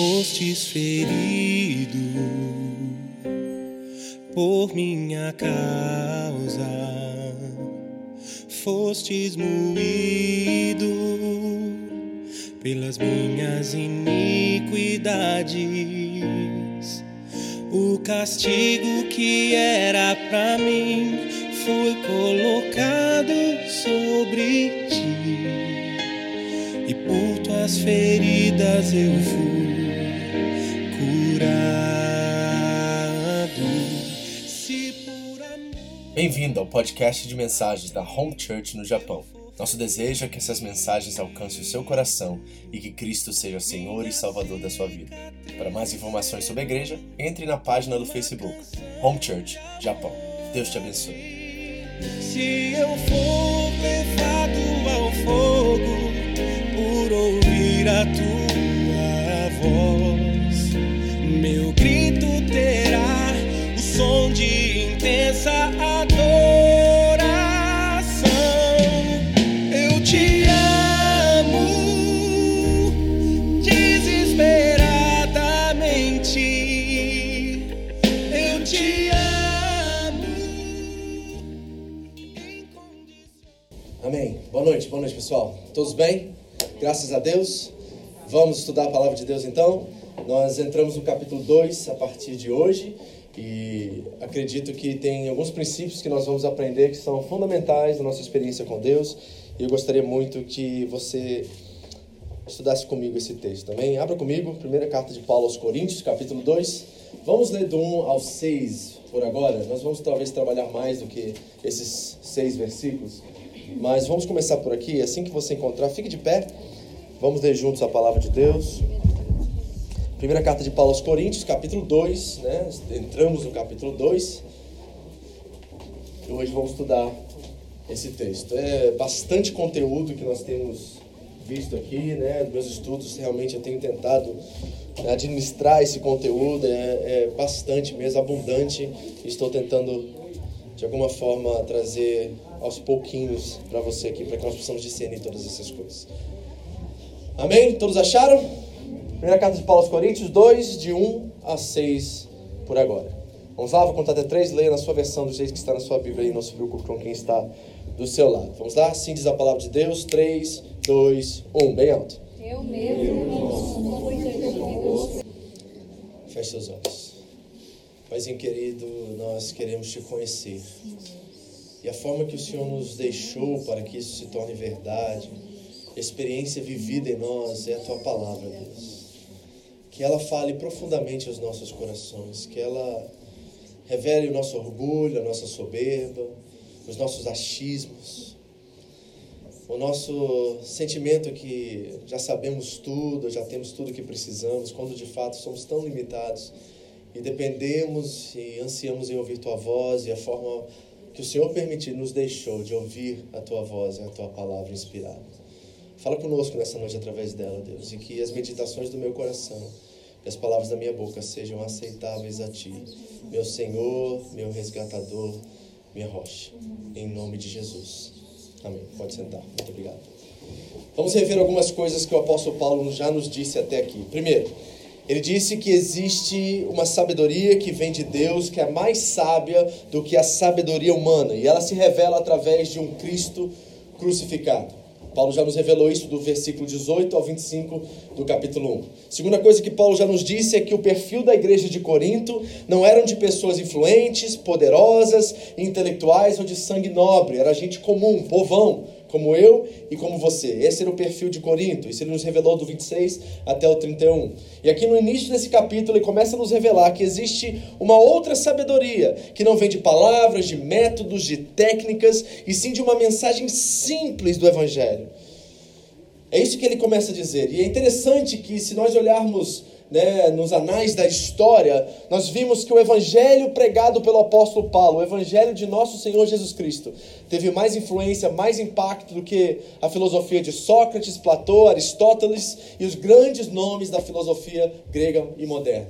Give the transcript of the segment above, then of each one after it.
fostes ferido por minha causa, fostes moído pelas minhas iniquidades. O castigo que era para mim foi colocado sobre ti, e por tuas feridas eu fui Bem-vindo ao podcast de mensagens da Home Church no Japão. Nosso desejo é que essas mensagens alcancem o seu coração e que Cristo seja Senhor e Salvador da sua vida. Para mais informações sobre a igreja, entre na página do Facebook Home Church Japão. Deus te abençoe. Se eu for levado ao fogo por ouvir a tua voz, meu grito pessoal. Todos bem? Graças a Deus. Vamos estudar a palavra de Deus então. Nós entramos no capítulo 2 a partir de hoje e acredito que tem alguns princípios que nós vamos aprender que são fundamentais na nossa experiência com Deus. E eu gostaria muito que você estudasse comigo esse texto também. Abra comigo, primeira carta de Paulo aos Coríntios, capítulo 2. Vamos ler do 1 ao 6 por agora. Nós vamos talvez trabalhar mais do que esses seis versículos. Mas vamos começar por aqui. Assim que você encontrar, fique de pé. Vamos ler juntos a palavra de Deus. Primeira carta de Paulo aos Coríntios, capítulo 2, né? Entramos no capítulo 2. E hoje vamos estudar esse texto. É bastante conteúdo que nós temos visto aqui, né? Meus estudos, realmente eu tenho tentado administrar esse conteúdo, é, é bastante mesmo, abundante. Estou tentando, de alguma forma, trazer aos pouquinhos para você aqui, para que nós possamos discernir todas essas coisas. Amém? Todos acharam? Primeira carta de Paulo aos Coríntios 2, de 1 a 6 por agora. Vamos lá, vou contar até 3, leia na sua versão do jeito que está na sua Bíblia e não se preocupe com quem está do seu lado. Vamos lá? Assim diz a palavra de Deus. 3, 2, 1. Bem alto. Eu mesmo não sou coisa de Feche seus olhos. Paizinho querido, nós queremos te conhecer. E a forma que o Senhor nos deixou para que isso se torne verdade, experiência vivida em nós é a tua palavra, Deus. Que ela fale profundamente aos nossos corações, que ela revele o nosso orgulho, a nossa soberba, os nossos achismos, o nosso sentimento que já sabemos tudo, já temos tudo que precisamos, quando de fato somos tão limitados e dependemos e ansiamos em ouvir tua voz e a forma que o Senhor permitir nos deixou de ouvir a tua voz e a tua palavra inspirada. Fala conosco nessa noite através dela, Deus, e que as meditações do meu coração que as palavras da minha boca sejam aceitáveis a Ti, meu Senhor, meu resgatador, minha rocha. Em nome de Jesus. Amém. Pode sentar. Muito obrigado. Vamos rever algumas coisas que o apóstolo Paulo já nos disse até aqui. Primeiro, ele disse que existe uma sabedoria que vem de Deus, que é mais sábia do que a sabedoria humana, e ela se revela através de um Cristo crucificado. Paulo já nos revelou isso do versículo 18 ao 25 do capítulo 1. Segunda coisa que Paulo já nos disse é que o perfil da igreja de Corinto não eram de pessoas influentes, poderosas, intelectuais ou de sangue nobre, era gente comum, povão, como eu e como você. Esse era o perfil de Corinto, isso ele nos revelou do 26 até o 31. E aqui no início desse capítulo ele começa a nos revelar que existe uma outra sabedoria, que não vem de palavras, de métodos, de técnicas, e sim de uma mensagem simples do Evangelho. É isso que ele começa a dizer. E é interessante que se nós olharmos né, nos anais da história, nós vimos que o evangelho pregado pelo apóstolo Paulo, o evangelho de nosso Senhor Jesus Cristo, teve mais influência, mais impacto do que a filosofia de Sócrates, Platão, Aristóteles e os grandes nomes da filosofia grega e moderna.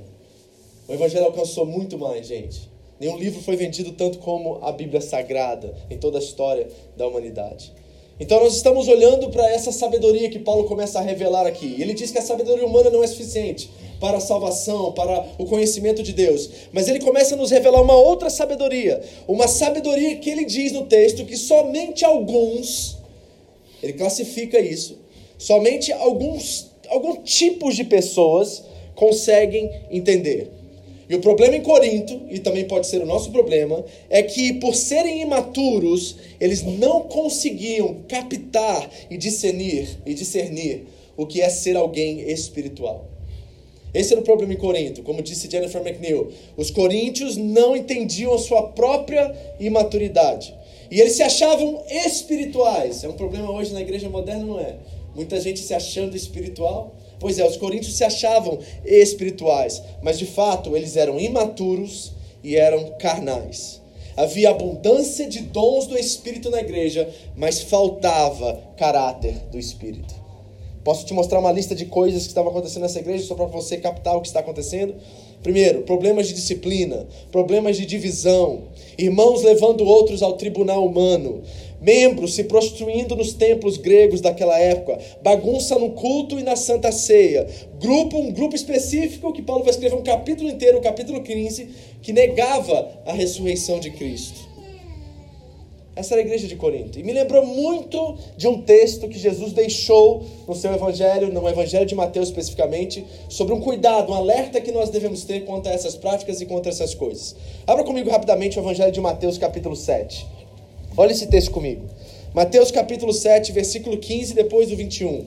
O evangelho alcançou muito mais, gente. Nenhum livro foi vendido tanto como a Bíblia Sagrada em toda a história da humanidade. Então nós estamos olhando para essa sabedoria que Paulo começa a revelar aqui. Ele diz que a sabedoria humana não é suficiente para a salvação, para o conhecimento de Deus. Mas ele começa a nos revelar uma outra sabedoria. Uma sabedoria que ele diz no texto que somente alguns, ele classifica isso, somente alguns, alguns tipos de pessoas conseguem entender. E o problema em Corinto, e também pode ser o nosso problema, é que por serem imaturos, eles não conseguiam captar e discernir e discernir o que é ser alguém espiritual. Esse era o problema em Corinto, como disse Jennifer McNeil. Os coríntios não entendiam a sua própria imaturidade. E eles se achavam espirituais. É um problema hoje na igreja moderna, não é? Muita gente se achando espiritual, Pois é, os coríntios se achavam espirituais, mas de fato eles eram imaturos e eram carnais. Havia abundância de dons do Espírito na igreja, mas faltava caráter do Espírito. Posso te mostrar uma lista de coisas que estavam acontecendo nessa igreja só para você captar o que está acontecendo? Primeiro, problemas de disciplina, problemas de divisão, irmãos levando outros ao tribunal humano, membros se prostituindo nos templos gregos daquela época, bagunça no culto e na santa ceia, grupo, um grupo específico que Paulo vai escrever um capítulo inteiro, o capítulo 15, que negava a ressurreição de Cristo. Essa era a igreja de Corinto. E me lembrou muito de um texto que Jesus deixou no seu evangelho, no evangelho de Mateus especificamente, sobre um cuidado, um alerta que nós devemos ter quanto a essas práticas e contra essas coisas. Abra comigo rapidamente o evangelho de Mateus, capítulo 7. Olha esse texto comigo. Mateus capítulo 7, versículo 15, depois do 21.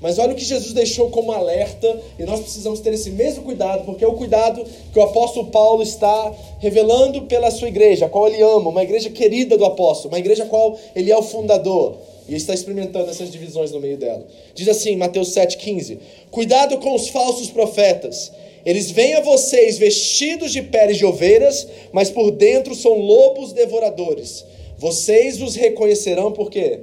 Mas olha o que Jesus deixou como alerta, e nós precisamos ter esse mesmo cuidado, porque é o cuidado que o apóstolo Paulo está revelando pela sua igreja, a qual ele ama, uma igreja querida do apóstolo, uma igreja a qual ele é o fundador, e está experimentando essas divisões no meio dela. Diz assim, Mateus 7,15: Cuidado com os falsos profetas. Eles vêm a vocês vestidos de peles de ovelhas, mas por dentro são lobos devoradores. Vocês os reconhecerão por quê?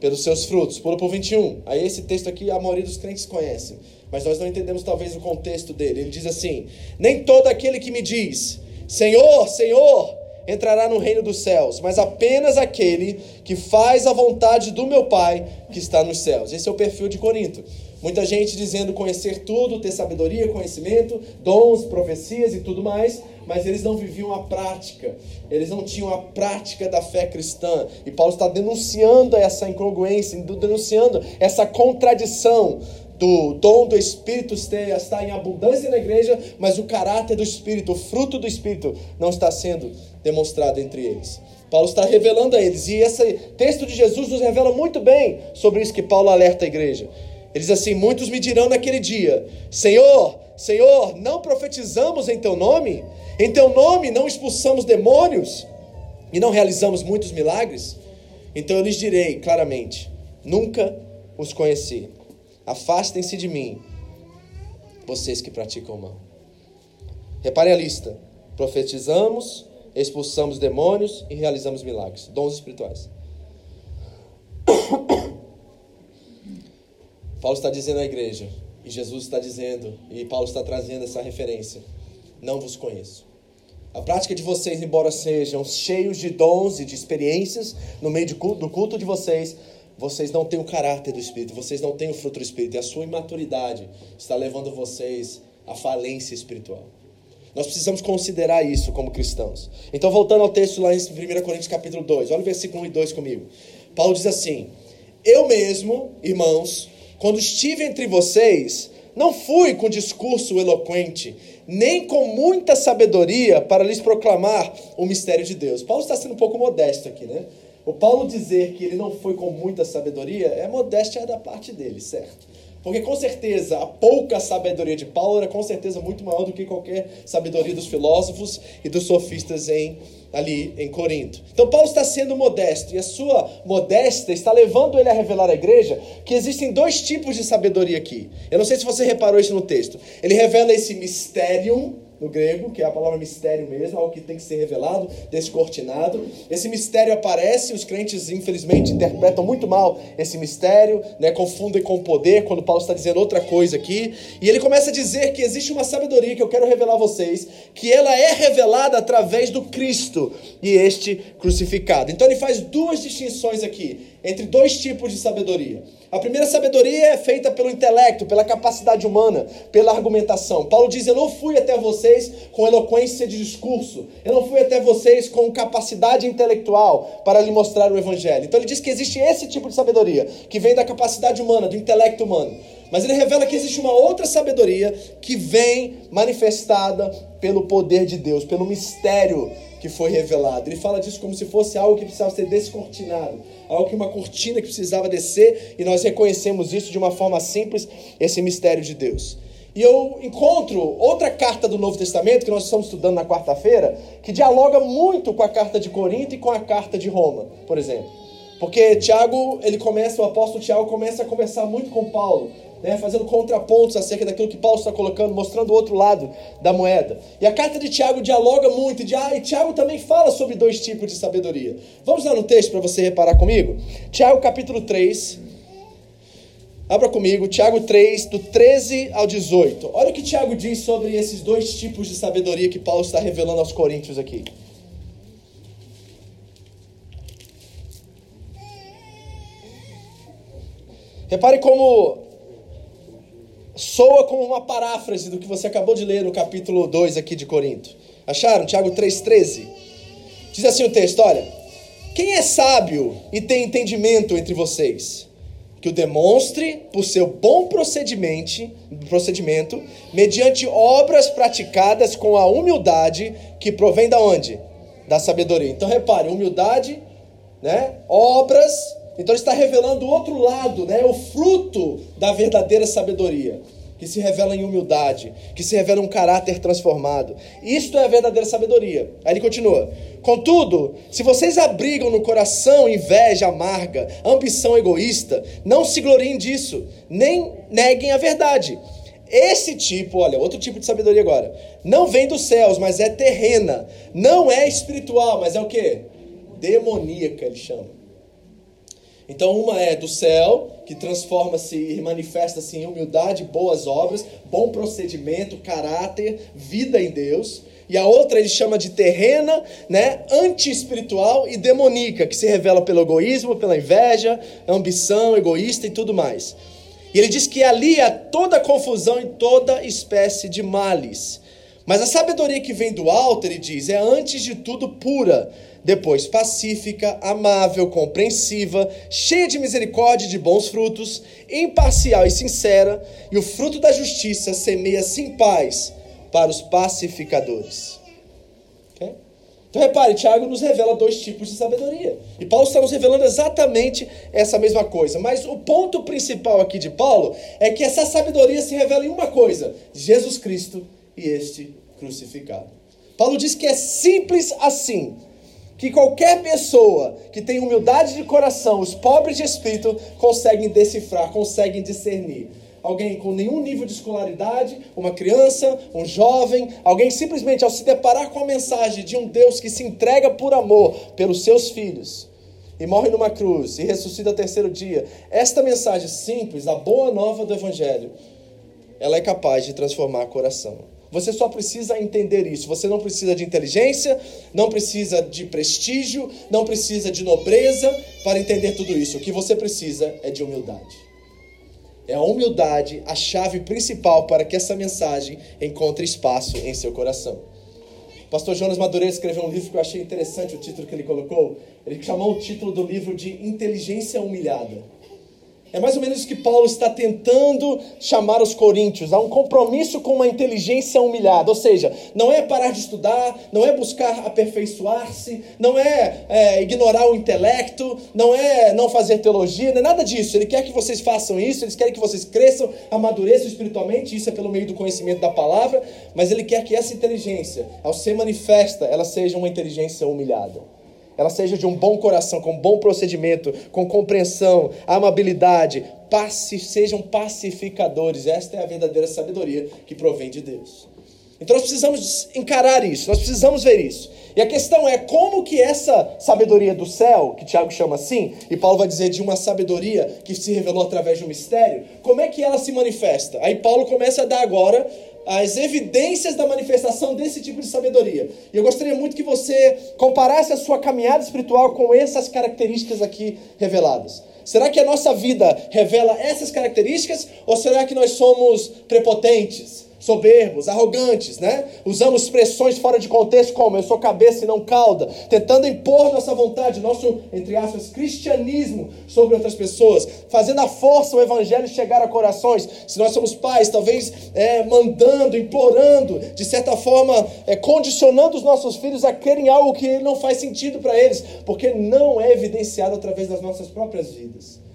Pelos seus frutos. Pula por 21. Aí esse texto aqui a maioria dos crentes conhece. Mas nós não entendemos talvez o contexto dele. Ele diz assim: Nem todo aquele que me diz, Senhor, Senhor, entrará no reino dos céus, mas apenas aquele que faz a vontade do meu Pai que está nos céus. Esse é o perfil de Corinto. Muita gente dizendo conhecer tudo, ter sabedoria, conhecimento, dons, profecias e tudo mais, mas eles não viviam a prática, eles não tinham a prática da fé cristã. E Paulo está denunciando essa incongruência, denunciando essa contradição do dom do Espírito está em abundância na igreja, mas o caráter do Espírito, o fruto do Espírito, não está sendo demonstrado entre eles. Paulo está revelando a eles, e esse texto de Jesus nos revela muito bem sobre isso que Paulo alerta a igreja. Ele diz assim: Muitos me dirão naquele dia: Senhor, Senhor, não profetizamos em teu nome? Em teu nome não expulsamos demônios? E não realizamos muitos milagres? Então eu lhes direi claramente: Nunca os conheci. Afastem-se de mim, vocês que praticam mal. Repare a lista: profetizamos, expulsamos demônios e realizamos milagres, dons espirituais. Paulo está dizendo à igreja, e Jesus está dizendo, e Paulo está trazendo essa referência: Não vos conheço. A prática de vocês, embora sejam cheios de dons e de experiências no meio do culto de vocês, vocês não têm o caráter do Espírito, vocês não têm o fruto do Espírito, e a sua imaturidade está levando vocês à falência espiritual. Nós precisamos considerar isso como cristãos. Então, voltando ao texto lá em 1 Coríntios capítulo 2, olha o versículo 1 e 2 comigo. Paulo diz assim: Eu mesmo, irmãos, quando estive entre vocês, não fui com discurso eloquente, nem com muita sabedoria para lhes proclamar o mistério de Deus. Paulo está sendo um pouco modesto aqui, né? O Paulo dizer que ele não foi com muita sabedoria é modéstia da parte dele, certo? Porque com certeza a pouca sabedoria de Paulo era com certeza muito maior do que qualquer sabedoria dos filósofos e dos sofistas em ali em Corinto. Então Paulo está sendo modesto e a sua modéstia está levando ele a revelar à igreja que existem dois tipos de sabedoria aqui. Eu não sei se você reparou isso no texto. Ele revela esse mistério no grego, que é a palavra mistério mesmo, algo que tem que ser revelado, descortinado. Esse mistério aparece, os crentes infelizmente interpretam muito mal esse mistério, né, confundem com poder, quando Paulo está dizendo outra coisa aqui. E ele começa a dizer que existe uma sabedoria que eu quero revelar a vocês, que ela é revelada através do Cristo e este crucificado. Então ele faz duas distinções aqui entre dois tipos de sabedoria. A primeira sabedoria é feita pelo intelecto, pela capacidade humana, pela argumentação. Paulo diz: Eu não fui até vocês com eloquência de discurso, eu não fui até vocês com capacidade intelectual para lhe mostrar o evangelho. Então ele diz que existe esse tipo de sabedoria, que vem da capacidade humana, do intelecto humano. Mas ele revela que existe uma outra sabedoria que vem manifestada pelo poder de Deus, pelo mistério que foi revelado. Ele fala disso como se fosse algo que precisava ser descortinado, algo que uma cortina que precisava descer, e nós reconhecemos isso de uma forma simples, esse mistério de Deus. E eu encontro outra carta do Novo Testamento, que nós estamos estudando na quarta-feira, que dialoga muito com a carta de Corinto e com a carta de Roma, por exemplo. Porque Tiago, ele começa, o apóstolo Tiago começa a conversar muito com Paulo né, fazendo contrapontos acerca daquilo que Paulo está colocando, mostrando o outro lado da moeda. E a carta de Tiago dialoga muito, de, ah, e Tiago também fala sobre dois tipos de sabedoria. Vamos lá no texto para você reparar comigo? Tiago capítulo 3. Abra comigo, Tiago 3, do 13 ao 18. Olha o que Tiago diz sobre esses dois tipos de sabedoria que Paulo está revelando aos coríntios aqui. Repare como soa como uma paráfrase do que você acabou de ler no capítulo 2 aqui de Corinto. Acharam? Tiago 3,13. Diz assim o texto: olha, quem é sábio e tem entendimento entre vocês? Que o demonstre por seu bom procedimento, procedimento, mediante obras praticadas com a humildade que provém da onde? Da sabedoria. Então repare, humildade, né? Obras então ele está revelando o outro lado, né? o fruto da verdadeira sabedoria, que se revela em humildade, que se revela um caráter transformado. Isto é a verdadeira sabedoria. Aí ele continua: Contudo, se vocês abrigam no coração inveja amarga, ambição egoísta, não se gloriem disso, nem neguem a verdade. Esse tipo, olha, outro tipo de sabedoria agora, não vem dos céus, mas é terrena. Não é espiritual, mas é o que? Demoníaca, ele chama. Então, uma é do céu, que transforma-se e manifesta-se em humildade, boas obras, bom procedimento, caráter, vida em Deus. E a outra ele chama de terrena, né, anti-espiritual e demoníaca, que se revela pelo egoísmo, pela inveja, ambição, egoísta e tudo mais. E ele diz que ali há toda confusão e toda espécie de males. Mas a sabedoria que vem do alto, ele diz, é antes de tudo pura depois pacífica, amável, compreensiva, cheia de misericórdia e de bons frutos, imparcial e sincera, e o fruto da justiça semeia-se em paz para os pacificadores. Okay? Então repare, Tiago nos revela dois tipos de sabedoria. E Paulo está nos revelando exatamente essa mesma coisa. Mas o ponto principal aqui de Paulo é que essa sabedoria se revela em uma coisa: Jesus Cristo e este crucificado. Paulo diz que é simples assim que qualquer pessoa que tem humildade de coração, os pobres de espírito, conseguem decifrar, conseguem discernir. Alguém com nenhum nível de escolaridade, uma criança, um jovem, alguém simplesmente ao se deparar com a mensagem de um Deus que se entrega por amor pelos seus filhos e morre numa cruz e ressuscita ao terceiro dia, esta mensagem simples, a boa nova do Evangelho, ela é capaz de transformar o coração. Você só precisa entender isso. Você não precisa de inteligência, não precisa de prestígio, não precisa de nobreza para entender tudo isso. O que você precisa é de humildade. É a humildade a chave principal para que essa mensagem encontre espaço em seu coração. O pastor Jonas Madureira escreveu um livro que eu achei interessante, o título que ele colocou. Ele chamou o título do livro de Inteligência Humilhada. É mais ou menos isso que Paulo está tentando chamar os coríntios, a um compromisso com uma inteligência humilhada. Ou seja, não é parar de estudar, não é buscar aperfeiçoar-se, não é, é, ignorar o intelecto, não é não fazer teologia, não é nada disso. Ele quer que vocês façam isso, ele quer que vocês cresçam, amadureçam espiritualmente, isso é pelo meio do conhecimento da palavra, mas ele quer que essa inteligência, ao ser manifesta, ela seja uma inteligência humilhada ela seja de um bom coração, com bom procedimento, com compreensão, amabilidade, paci sejam pacificadores. Esta é a verdadeira sabedoria que provém de Deus. Então nós precisamos encarar isso, nós precisamos ver isso. E a questão é como que essa sabedoria do céu, que Tiago chama assim, e Paulo vai dizer de uma sabedoria que se revelou através de um mistério, como é que ela se manifesta? Aí Paulo começa a dar agora as evidências da manifestação desse tipo de sabedoria. E eu gostaria muito que você comparasse a sua caminhada espiritual com essas características aqui reveladas. Será que a nossa vida revela essas características ou será que nós somos prepotentes? Soberbos, arrogantes, né? Usamos expressões fora de contexto como eu sou cabeça e não cauda, tentando impor nossa vontade, nosso, entre aspas, cristianismo sobre outras pessoas, fazendo a força o evangelho chegar a corações. Se nós somos pais, talvez é, mandando, implorando, de certa forma, é, condicionando os nossos filhos a querem algo que não faz sentido para eles, porque não é evidenciado através das nossas próprias vidas.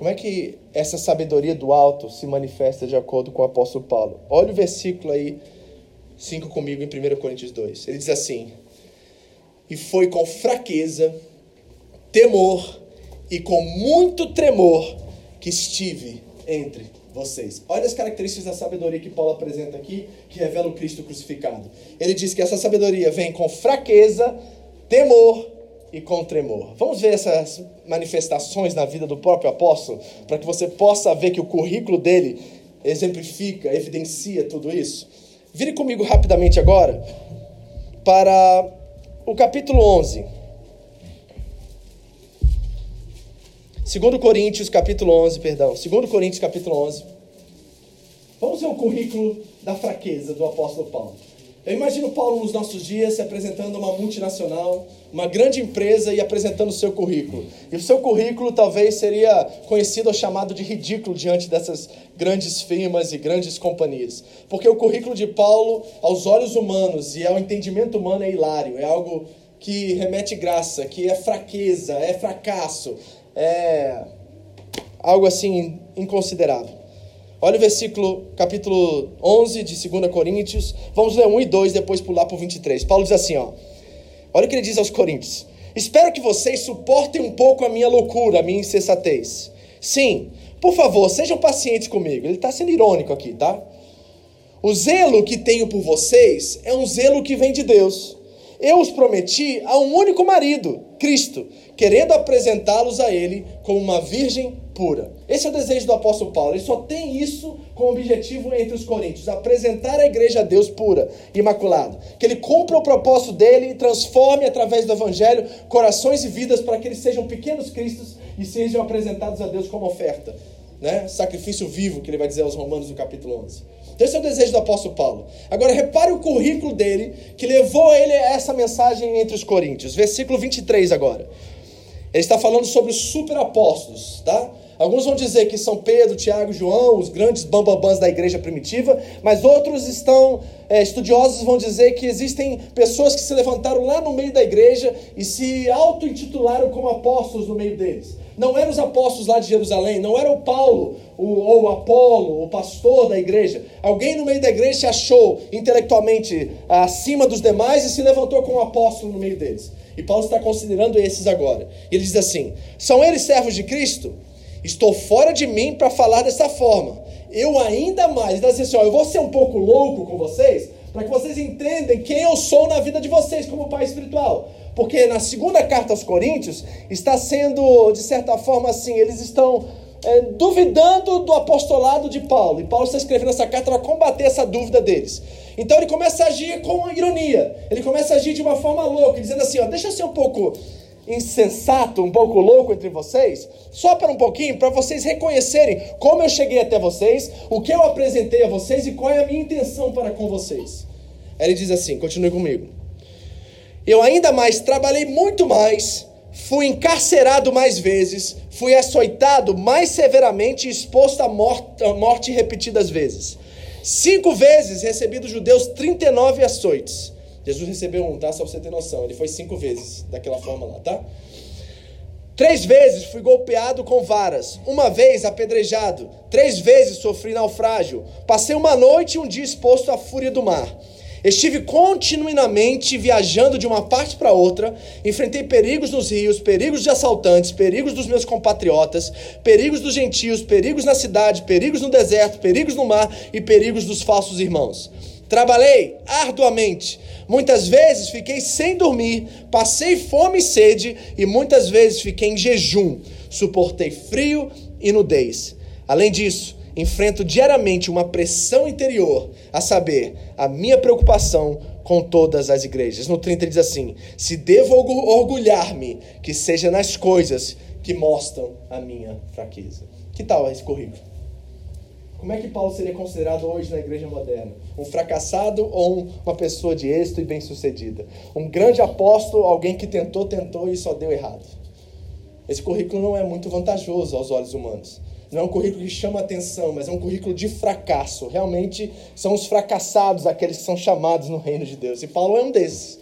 Como é que essa sabedoria do alto se manifesta de acordo com o apóstolo Paulo? Olha o versículo aí, 5 comigo em 1 Coríntios 2. Ele diz assim: E foi com fraqueza, temor e com muito tremor que estive entre vocês. Olha as características da sabedoria que Paulo apresenta aqui, que revela o Cristo crucificado. Ele diz que essa sabedoria vem com fraqueza, temor e com tremor. Vamos ver essas manifestações na vida do próprio apóstolo, para que você possa ver que o currículo dele exemplifica, evidencia tudo isso. Vire comigo rapidamente agora para o capítulo 11. 2 Coríntios, capítulo 11, perdão. 2 Coríntios, capítulo 11. Vamos ver o currículo da fraqueza do apóstolo Paulo. Eu imagino Paulo nos nossos dias se apresentando a uma multinacional, uma grande empresa e apresentando o seu currículo. E o seu currículo talvez seria conhecido ou chamado de ridículo diante dessas grandes firmas e grandes companhias. Porque o currículo de Paulo, aos olhos humanos e ao entendimento humano, é hilário, é algo que remete graça, que é fraqueza, é fracasso, é algo assim inconsiderável. Olha o versículo, capítulo 11 de 2 Coríntios. Vamos ler 1 e 2, depois pular para o 23. Paulo diz assim, ó. Olha o que ele diz aos Coríntios. Espero que vocês suportem um pouco a minha loucura, a minha insensatez. Sim, por favor, sejam pacientes comigo. Ele está sendo irônico aqui, tá? O zelo que tenho por vocês é um zelo que vem de Deus. Eu os prometi a um único marido, Cristo, querendo apresentá-los a Ele como uma virgem pura. Esse é o desejo do apóstolo Paulo. Ele só tem isso como objetivo entre os coríntios: apresentar a igreja a Deus pura, imaculada. Que ele cumpra o propósito dele e transforme através do evangelho corações e vidas para que eles sejam pequenos cristos e sejam apresentados a Deus como oferta. Né? Sacrifício vivo, que ele vai dizer aos Romanos no capítulo 11. Então, esse é o desejo do apóstolo Paulo. Agora, repare o currículo dele que levou ele a essa mensagem entre os coríntios. Versículo 23 agora. Ele está falando sobre os superapóstolos, tá? Alguns vão dizer que São Pedro, Tiago, João, os grandes bambambãs da igreja primitiva, mas outros estão, é, estudiosos vão dizer que existem pessoas que se levantaram lá no meio da igreja e se auto-intitularam como apóstolos no meio deles. Não eram os apóstolos lá de Jerusalém, não era o Paulo, o, ou o Apolo, o pastor da igreja. Alguém no meio da igreja se achou intelectualmente acima dos demais e se levantou como apóstolo no meio deles. E Paulo está considerando esses agora. Ele diz assim: são eles servos de Cristo? Estou fora de mim para falar dessa forma. Eu ainda mais, diz assim: ó, eu vou ser um pouco louco com vocês, para que vocês entendam quem eu sou na vida de vocês como pai espiritual. Porque na segunda carta aos Coríntios está sendo, de certa forma, assim, eles estão é, duvidando do apostolado de Paulo. E Paulo está escrevendo essa carta para combater essa dúvida deles. Então ele começa a agir com ironia. Ele começa a agir de uma forma louca, dizendo assim: ó, deixa eu ser um pouco insensato, um pouco louco entre vocês, só para um pouquinho, para vocês reconhecerem como eu cheguei até vocês, o que eu apresentei a vocês e qual é a minha intenção para com vocês. Ele diz assim: continue comigo. Eu ainda mais trabalhei muito mais fui encarcerado mais vezes, fui açoitado mais severamente e exposto à morte, à morte repetidas vezes. Cinco vezes recebi dos judeus 39 açoites. Jesus recebeu um, tá? Só pra você ter noção. Ele foi cinco vezes daquela forma lá, tá? Três vezes fui golpeado com varas, uma vez apedrejado, três vezes sofri naufrágio, passei uma noite e um dia exposto à fúria do mar. Estive continuamente viajando de uma parte para outra, enfrentei perigos nos rios, perigos de assaltantes, perigos dos meus compatriotas, perigos dos gentios, perigos na cidade, perigos no deserto, perigos no mar e perigos dos falsos irmãos. Trabalhei arduamente, muitas vezes fiquei sem dormir, passei fome e sede e muitas vezes fiquei em jejum, suportei frio e nudez. Além disso, enfrento diariamente uma pressão interior, a saber, a minha preocupação com todas as igrejas. No 30 diz assim: Se devo orgulhar-me, que seja nas coisas que mostram a minha fraqueza. Que tal esse currículo? Como é que Paulo seria considerado hoje na igreja moderna? Um fracassado ou uma pessoa de êxito e bem-sucedida? Um grande apóstolo, alguém que tentou, tentou e só deu errado? Esse currículo não é muito vantajoso aos olhos humanos. Não é um currículo que chama atenção, mas é um currículo de fracasso. Realmente são os fracassados aqueles que são chamados no reino de Deus. E Paulo é um desses.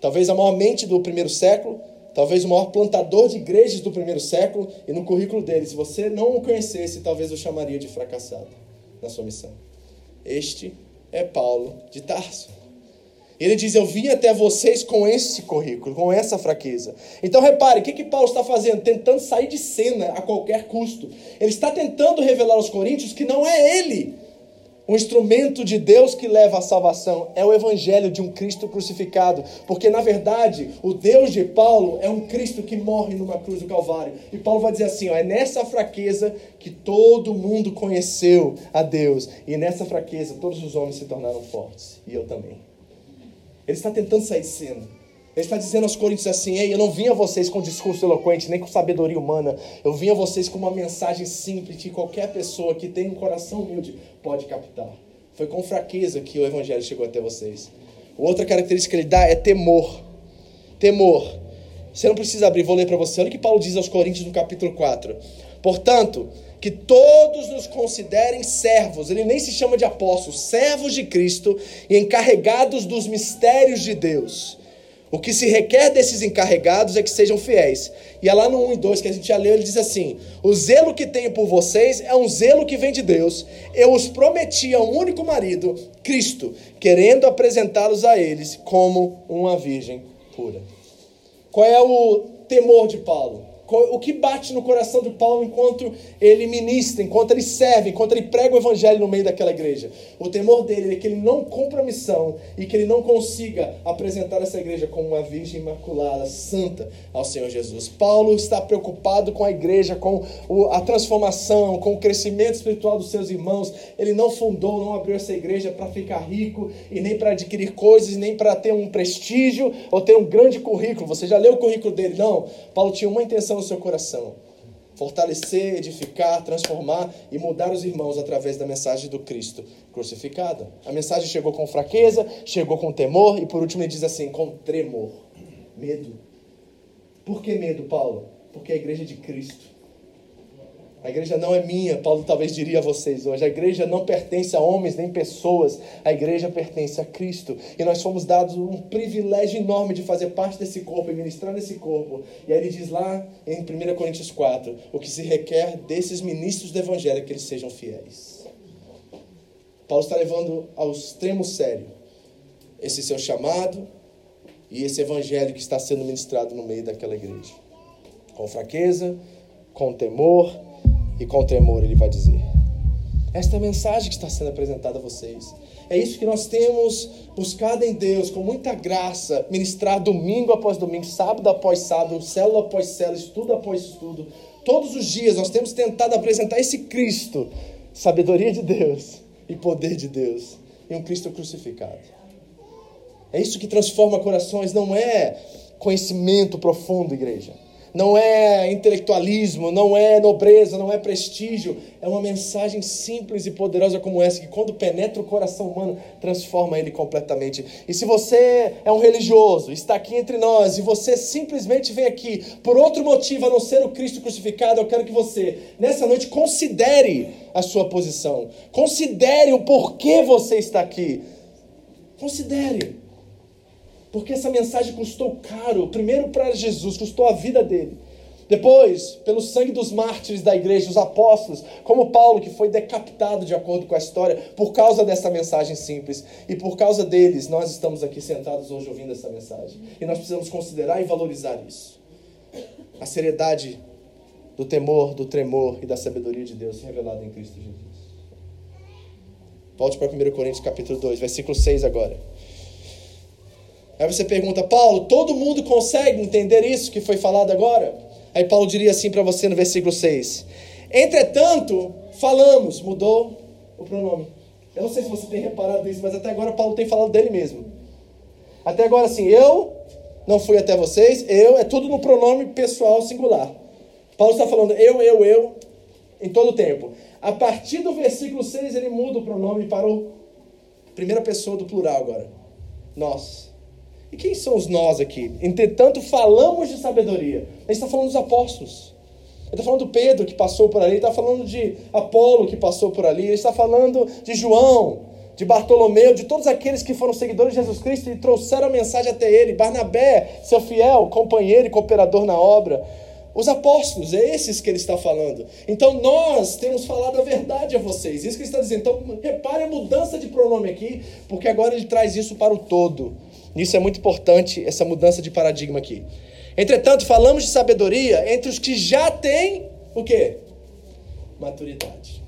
Talvez a maior mente do primeiro século, talvez o maior plantador de igrejas do primeiro século, e no currículo dele, se você não o conhecesse, talvez o chamaria de fracassado na sua missão. Este é Paulo de Tarso. Ele diz: Eu vim até vocês com esse currículo, com essa fraqueza. Então repare, o que, que Paulo está fazendo? Tentando sair de cena a qualquer custo. Ele está tentando revelar aos coríntios que não é ele o instrumento de Deus que leva à salvação, é o evangelho de um Cristo crucificado. Porque na verdade, o Deus de Paulo é um Cristo que morre numa cruz do Calvário. E Paulo vai dizer assim: ó, é nessa fraqueza que todo mundo conheceu a Deus. E nessa fraqueza todos os homens se tornaram fortes. E eu também. Ele está tentando sair cena. Ele está dizendo aos coríntios assim: Ei, eu não vim a vocês com discurso eloquente, nem com sabedoria humana. Eu vim a vocês com uma mensagem simples que qualquer pessoa que tem um coração humilde pode captar. Foi com fraqueza que o evangelho chegou até vocês. Outra característica que ele dá é temor. Temor. Você não precisa abrir, vou ler para você. Olha o que Paulo diz aos Coríntios no capítulo 4. Portanto, que todos nos considerem servos, ele nem se chama de apóstolos, servos de Cristo e encarregados dos mistérios de Deus. O que se requer desses encarregados é que sejam fiéis. E é lá no 1 e 2 que a gente já leu, ele diz assim: O zelo que tenho por vocês é um zelo que vem de Deus. Eu os prometi a um único marido, Cristo, querendo apresentá-los a eles como uma virgem pura. Qual é o temor de Paulo? O que bate no coração de Paulo enquanto ele ministra, enquanto ele serve, enquanto ele prega o evangelho no meio daquela igreja. O temor dele é que ele não cumpra a missão e que ele não consiga apresentar essa igreja como uma virgem imaculada, santa ao Senhor Jesus. Paulo está preocupado com a igreja, com a transformação, com o crescimento espiritual dos seus irmãos. Ele não fundou, não abriu essa igreja para ficar rico e nem para adquirir coisas, nem para ter um prestígio ou ter um grande currículo. Você já leu o currículo dele? Não. Paulo tinha uma intenção no seu coração. Fortalecer, edificar, transformar e mudar os irmãos através da mensagem do Cristo crucificado. A mensagem chegou com fraqueza, chegou com temor e por último ele diz assim: com tremor, medo. Por que medo, Paulo? Porque é a igreja de Cristo. A igreja não é minha, Paulo talvez diria a vocês hoje. A igreja não pertence a homens nem pessoas. A igreja pertence a Cristo. E nós fomos dados um privilégio enorme de fazer parte desse corpo e ministrar nesse corpo. E aí ele diz lá em 1 Coríntios 4: o que se requer desses ministros do evangelho é que eles sejam fiéis. Paulo está levando ao extremo sério esse seu chamado e esse evangelho que está sendo ministrado no meio daquela igreja. Com fraqueza, com temor e com tremor ele vai dizer: Esta é a mensagem que está sendo apresentada a vocês. É isso que nós temos buscado em Deus, com muita graça, ministrar domingo após domingo, sábado após sábado, célula após célula, estudo após estudo. Todos os dias nós temos tentado apresentar esse Cristo, sabedoria de Deus e poder de Deus, e um Cristo crucificado. É isso que transforma corações, não é conhecimento profundo, igreja não é intelectualismo, não é nobreza, não é prestígio. É uma mensagem simples e poderosa como essa, que quando penetra o coração humano, transforma ele completamente. E se você é um religioso, está aqui entre nós, e você simplesmente vem aqui por outro motivo a não ser o Cristo crucificado, eu quero que você, nessa noite, considere a sua posição. Considere o porquê você está aqui. Considere. Porque essa mensagem custou caro. Primeiro para Jesus, custou a vida dele. Depois, pelo sangue dos mártires da igreja, os apóstolos, como Paulo, que foi decapitado de acordo com a história, por causa dessa mensagem simples. E por causa deles, nós estamos aqui sentados hoje ouvindo essa mensagem. E nós precisamos considerar e valorizar isso. A seriedade do temor, do tremor e da sabedoria de Deus revelada em Cristo Jesus. Volte para 1 Coríntios capítulo 2, versículo 6 agora. Aí você pergunta, Paulo, todo mundo consegue entender isso que foi falado agora? Aí Paulo diria assim para você no versículo 6: Entretanto, falamos, mudou o pronome. Eu não sei se você tem reparado isso, mas até agora Paulo tem falado dele mesmo. Até agora, assim, eu não fui até vocês, eu, é tudo no pronome pessoal singular. Paulo está falando eu, eu, eu, em todo o tempo. A partir do versículo 6, ele muda o pronome para o primeira pessoa do plural agora. Nós. E quem são os nós aqui? Entretanto, falamos de sabedoria. Ele está falando dos apóstolos. Ele está falando do Pedro que passou por ali, ele está falando de Apolo que passou por ali, ele está falando de João, de Bartolomeu, de todos aqueles que foram seguidores de Jesus Cristo e trouxeram a mensagem até ele. Barnabé, seu fiel companheiro e cooperador na obra. Os apóstolos, é esses que ele está falando. Então nós temos falado a verdade a vocês. Isso que ele está dizendo. Então repare a mudança de pronome aqui, porque agora ele traz isso para o todo. Isso é muito importante, essa mudança de paradigma aqui. Entretanto, falamos de sabedoria entre os que já têm o quê? Maturidade.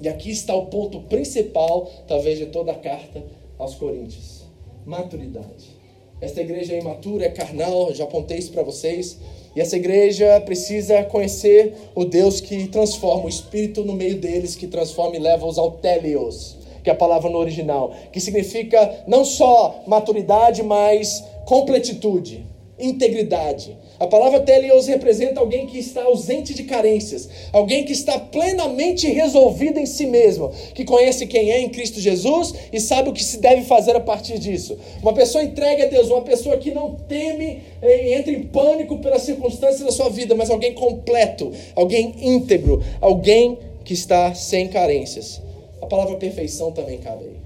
E aqui está o ponto principal, talvez, de toda a carta aos Coríntios: maturidade. Esta igreja é imatura, é carnal, já apontei isso para vocês. E essa igreja precisa conhecer o Deus que transforma o espírito no meio deles, que transforma e leva-os ao telios que é a palavra no original, que significa não só maturidade, mas completitude, integridade. A palavra telios representa alguém que está ausente de carências, alguém que está plenamente resolvido em si mesmo, que conhece quem é em Cristo Jesus e sabe o que se deve fazer a partir disso. Uma pessoa entregue a Deus, uma pessoa que não teme e entra em pânico pelas circunstâncias da sua vida, mas alguém completo, alguém íntegro, alguém que está sem carências. Palavra perfeição também cabe aí.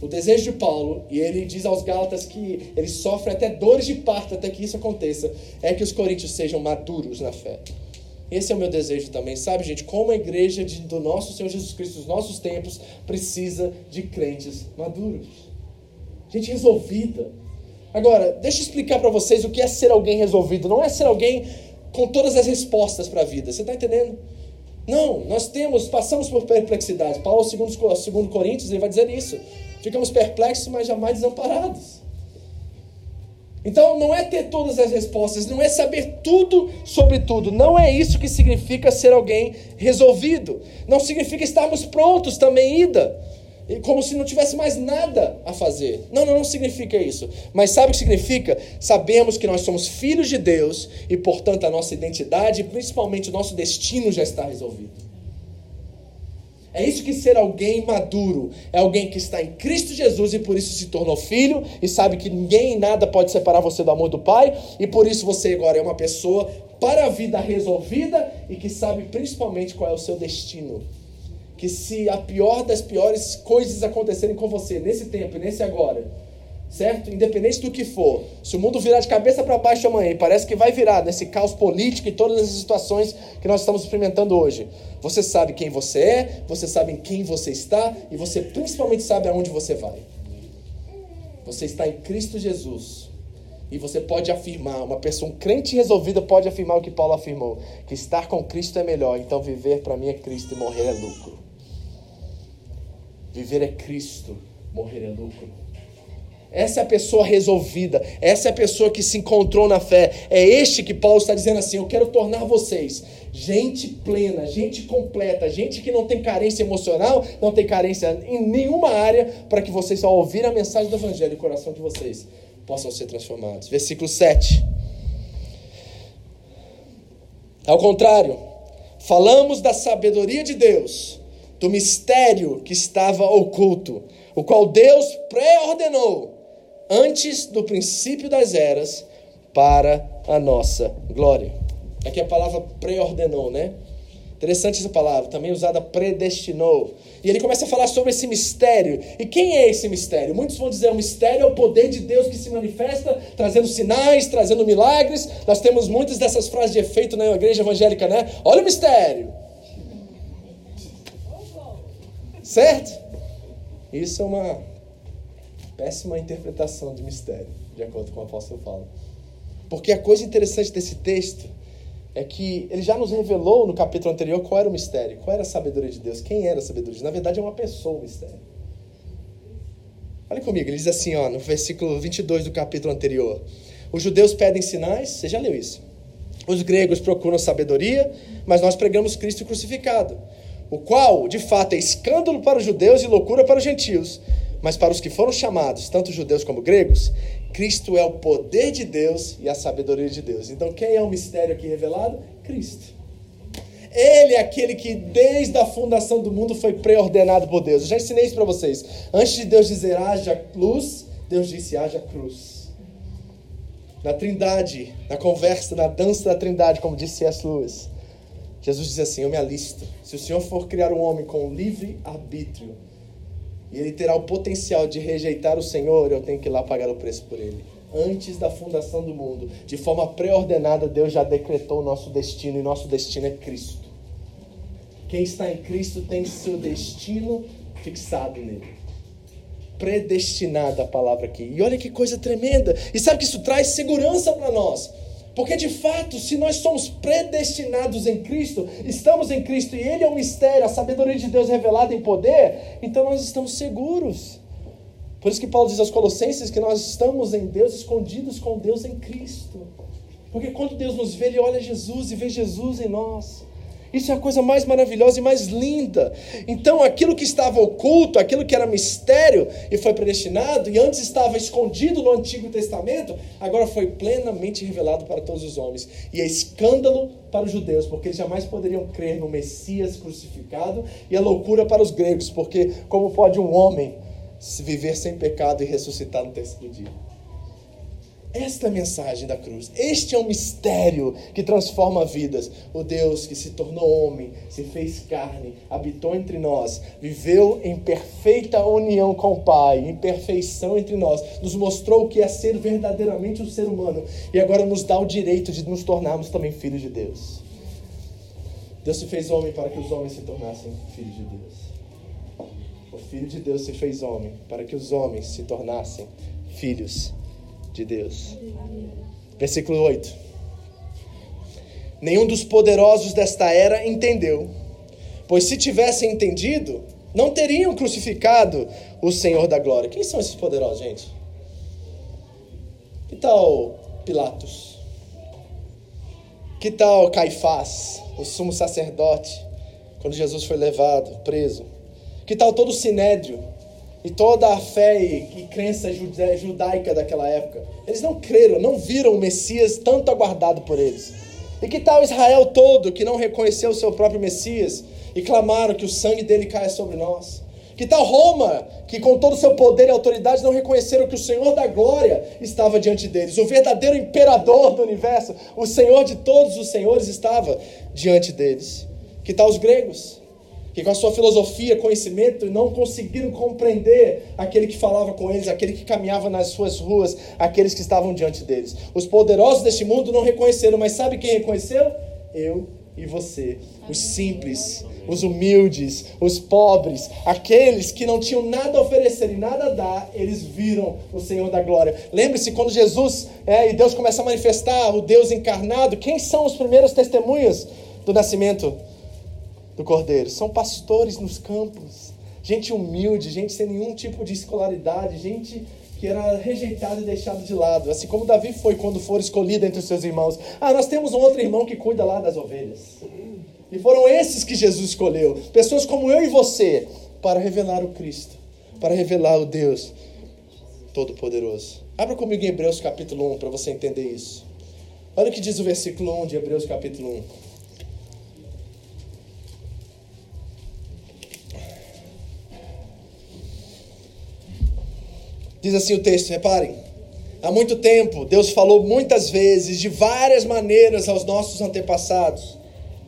O desejo de Paulo, e ele diz aos Gálatas que ele sofre até dores de parto até que isso aconteça, é que os coríntios sejam maduros na fé. Esse é o meu desejo também, sabe, gente? Como a igreja de, do nosso Senhor Jesus Cristo, dos nossos tempos, precisa de crentes maduros. Gente resolvida. Agora, deixa eu explicar para vocês o que é ser alguém resolvido. Não é ser alguém com todas as respostas para a vida. Você está entendendo? Não, nós temos, passamos por perplexidade. Paulo, segundo, segundo Coríntios, ele vai dizer isso. Ficamos perplexos, mas jamais desamparados. Então, não é ter todas as respostas, não é saber tudo sobre tudo. Não é isso que significa ser alguém resolvido. Não significa estarmos prontos também, ida como se não tivesse mais nada a fazer. Não, não, não significa isso. Mas sabe o que significa? Sabemos que nós somos filhos de Deus e, portanto, a nossa identidade e principalmente o nosso destino já está resolvido. É isso que ser alguém maduro. É alguém que está em Cristo Jesus e por isso se tornou filho e sabe que ninguém e nada pode separar você do amor do Pai e por isso você agora é uma pessoa para a vida resolvida e que sabe principalmente qual é o seu destino que se a pior das piores coisas acontecerem com você nesse tempo e nesse agora, certo? Independente do que for, se o mundo virar de cabeça para baixo amanhã, e parece que vai virar nesse caos político e todas as situações que nós estamos experimentando hoje, você sabe quem você é, você sabe em quem você está e você principalmente sabe aonde você vai. Você está em Cristo Jesus. E você pode afirmar, uma pessoa, um crente resolvida pode afirmar o que Paulo afirmou: que estar com Cristo é melhor, então viver para mim é Cristo e morrer é lucro. Viver é Cristo, morrer é lucro. Essa é a pessoa resolvida, essa é a pessoa que se encontrou na fé. É este que Paulo está dizendo assim: Eu quero tornar vocês gente plena, gente completa, gente que não tem carência emocional, não tem carência em nenhuma área, para que vocês, ao ouvir a mensagem do Evangelho, o coração de vocês possam ser transformados. Versículo 7. Ao contrário, falamos da sabedoria de Deus, do mistério que estava oculto, o qual Deus pré-ordenou antes do princípio das eras para a nossa glória. Aqui a palavra pré-ordenou, né? Interessante essa palavra, também usada predestinou. E ele começa a falar sobre esse mistério. E quem é esse mistério? Muitos vão dizer: o mistério é o poder de Deus que se manifesta, trazendo sinais, trazendo milagres. Nós temos muitas dessas frases de efeito na igreja evangélica, né? Olha o mistério. Certo? Isso é uma péssima interpretação de mistério, de acordo com o apóstolo Paulo. Porque a coisa interessante desse texto é que ele já nos revelou no capítulo anterior qual era o mistério, qual era a sabedoria de Deus, quem era a sabedoria. Na verdade, é uma pessoa o mistério. Olha comigo, ele diz assim, ó, no versículo 22 do capítulo anterior: Os judeus pedem sinais, você já leu isso. Os gregos procuram sabedoria, mas nós pregamos Cristo crucificado, o qual, de fato, é escândalo para os judeus e loucura para os gentios. Mas para os que foram chamados, tanto judeus como gregos, Cristo é o poder de Deus e a sabedoria de Deus. Então, quem é o mistério aqui revelado? Cristo. Ele é aquele que desde a fundação do mundo foi preordenado por Deus. Eu já ensinei isso para vocês. Antes de Deus dizer haja luz, Deus disse haja cruz. Na Trindade, na conversa, na dança da Trindade, como disse C.S. Lewis, Jesus diz assim: Eu me alisto. Se o Senhor for criar um homem com livre arbítrio, e ele terá o potencial de rejeitar o Senhor, eu tenho que ir lá pagar o preço por ele. Antes da fundação do mundo, de forma pré-ordenada, Deus já decretou o nosso destino e nosso destino é Cristo. Quem está em Cristo tem seu destino fixado nele. Predestinada a palavra aqui. E olha que coisa tremenda. E sabe que isso traz segurança para nós. Porque de fato, se nós somos predestinados em Cristo, estamos em Cristo e Ele é o mistério, a sabedoria de Deus revelada em poder, então nós estamos seguros. Por isso que Paulo diz aos Colossenses que nós estamos em Deus, escondidos com Deus em Cristo. Porque quando Deus nos vê, Ele olha Jesus e vê Jesus em nós. Isso é a coisa mais maravilhosa e mais linda. Então, aquilo que estava oculto, aquilo que era mistério e foi predestinado, e antes estava escondido no Antigo Testamento, agora foi plenamente revelado para todos os homens. E é escândalo para os judeus, porque eles jamais poderiam crer no Messias crucificado, e é loucura para os gregos, porque como pode um homem viver sem pecado e ressuscitar no terceiro dia? Esta mensagem da cruz. Este é o mistério que transforma vidas. O Deus que se tornou homem, se fez carne, habitou entre nós, viveu em perfeita união com o Pai, em perfeição entre nós, nos mostrou o que é ser verdadeiramente um ser humano e agora nos dá o direito de nos tornarmos também filhos de Deus. Deus se fez homem para que os homens se tornassem filhos de Deus. O Filho de Deus se fez homem para que os homens se tornassem filhos de Deus. Versículo 8. Nenhum dos poderosos desta era entendeu, pois se tivessem entendido, não teriam crucificado o Senhor da glória. Quem são esses poderosos, gente? Que tal Pilatos? Que tal Caifás, o sumo sacerdote, quando Jesus foi levado, preso? Que tal todo o sinédrio? E toda a fé e, e crença judaica daquela época. Eles não creram, não viram o Messias tanto aguardado por eles. E que tal Israel todo que não reconheceu o seu próprio Messias e clamaram que o sangue dele caia sobre nós? Que tal Roma, que com todo o seu poder e autoridade não reconheceram que o Senhor da glória estava diante deles, o verdadeiro imperador do universo, o Senhor de todos os senhores estava diante deles? Que tal os gregos, que com a sua filosofia, conhecimento, não conseguiram compreender aquele que falava com eles, aquele que caminhava nas suas ruas, aqueles que estavam diante deles. Os poderosos deste mundo não reconheceram, mas sabe quem reconheceu? Eu e você. Os simples, os humildes, os pobres, aqueles que não tinham nada a oferecer e nada a dar, eles viram o Senhor da glória. Lembre-se, quando Jesus é, e Deus começa a manifestar o Deus encarnado, quem são os primeiros testemunhas do nascimento? Do Cordeiro. São pastores nos campos, gente humilde, gente sem nenhum tipo de escolaridade, gente que era rejeitado e deixado de lado, assim como Davi foi quando for escolhido entre os seus irmãos. Ah, nós temos um outro irmão que cuida lá das ovelhas. E foram esses que Jesus escolheu, pessoas como eu e você, para revelar o Cristo, para revelar o Deus Todo-Poderoso. Abra comigo em Hebreus capítulo 1 para você entender isso. Olha o que diz o versículo 1 de Hebreus capítulo 1. Diz assim o texto, reparem. Há muito tempo, Deus falou muitas vezes, de várias maneiras, aos nossos antepassados,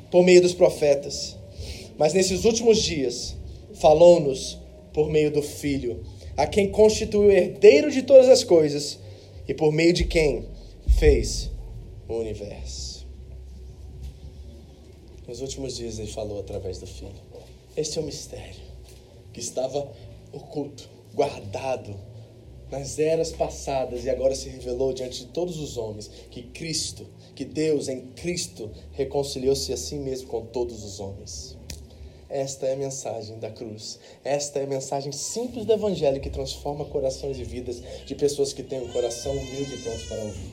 por meio dos profetas. Mas nesses últimos dias, falou-nos por meio do Filho, a quem constituiu herdeiro de todas as coisas e por meio de quem fez o universo. Nos últimos dias, ele falou através do Filho. Este é o mistério que estava oculto, guardado nas eras passadas e agora se revelou diante de todos os homens que Cristo, que Deus em Cristo reconciliou-se a si mesmo com todos os homens. Esta é a mensagem da cruz. Esta é a mensagem simples do Evangelho que transforma corações e vidas de pessoas que têm um coração humilde e pronto para ouvir.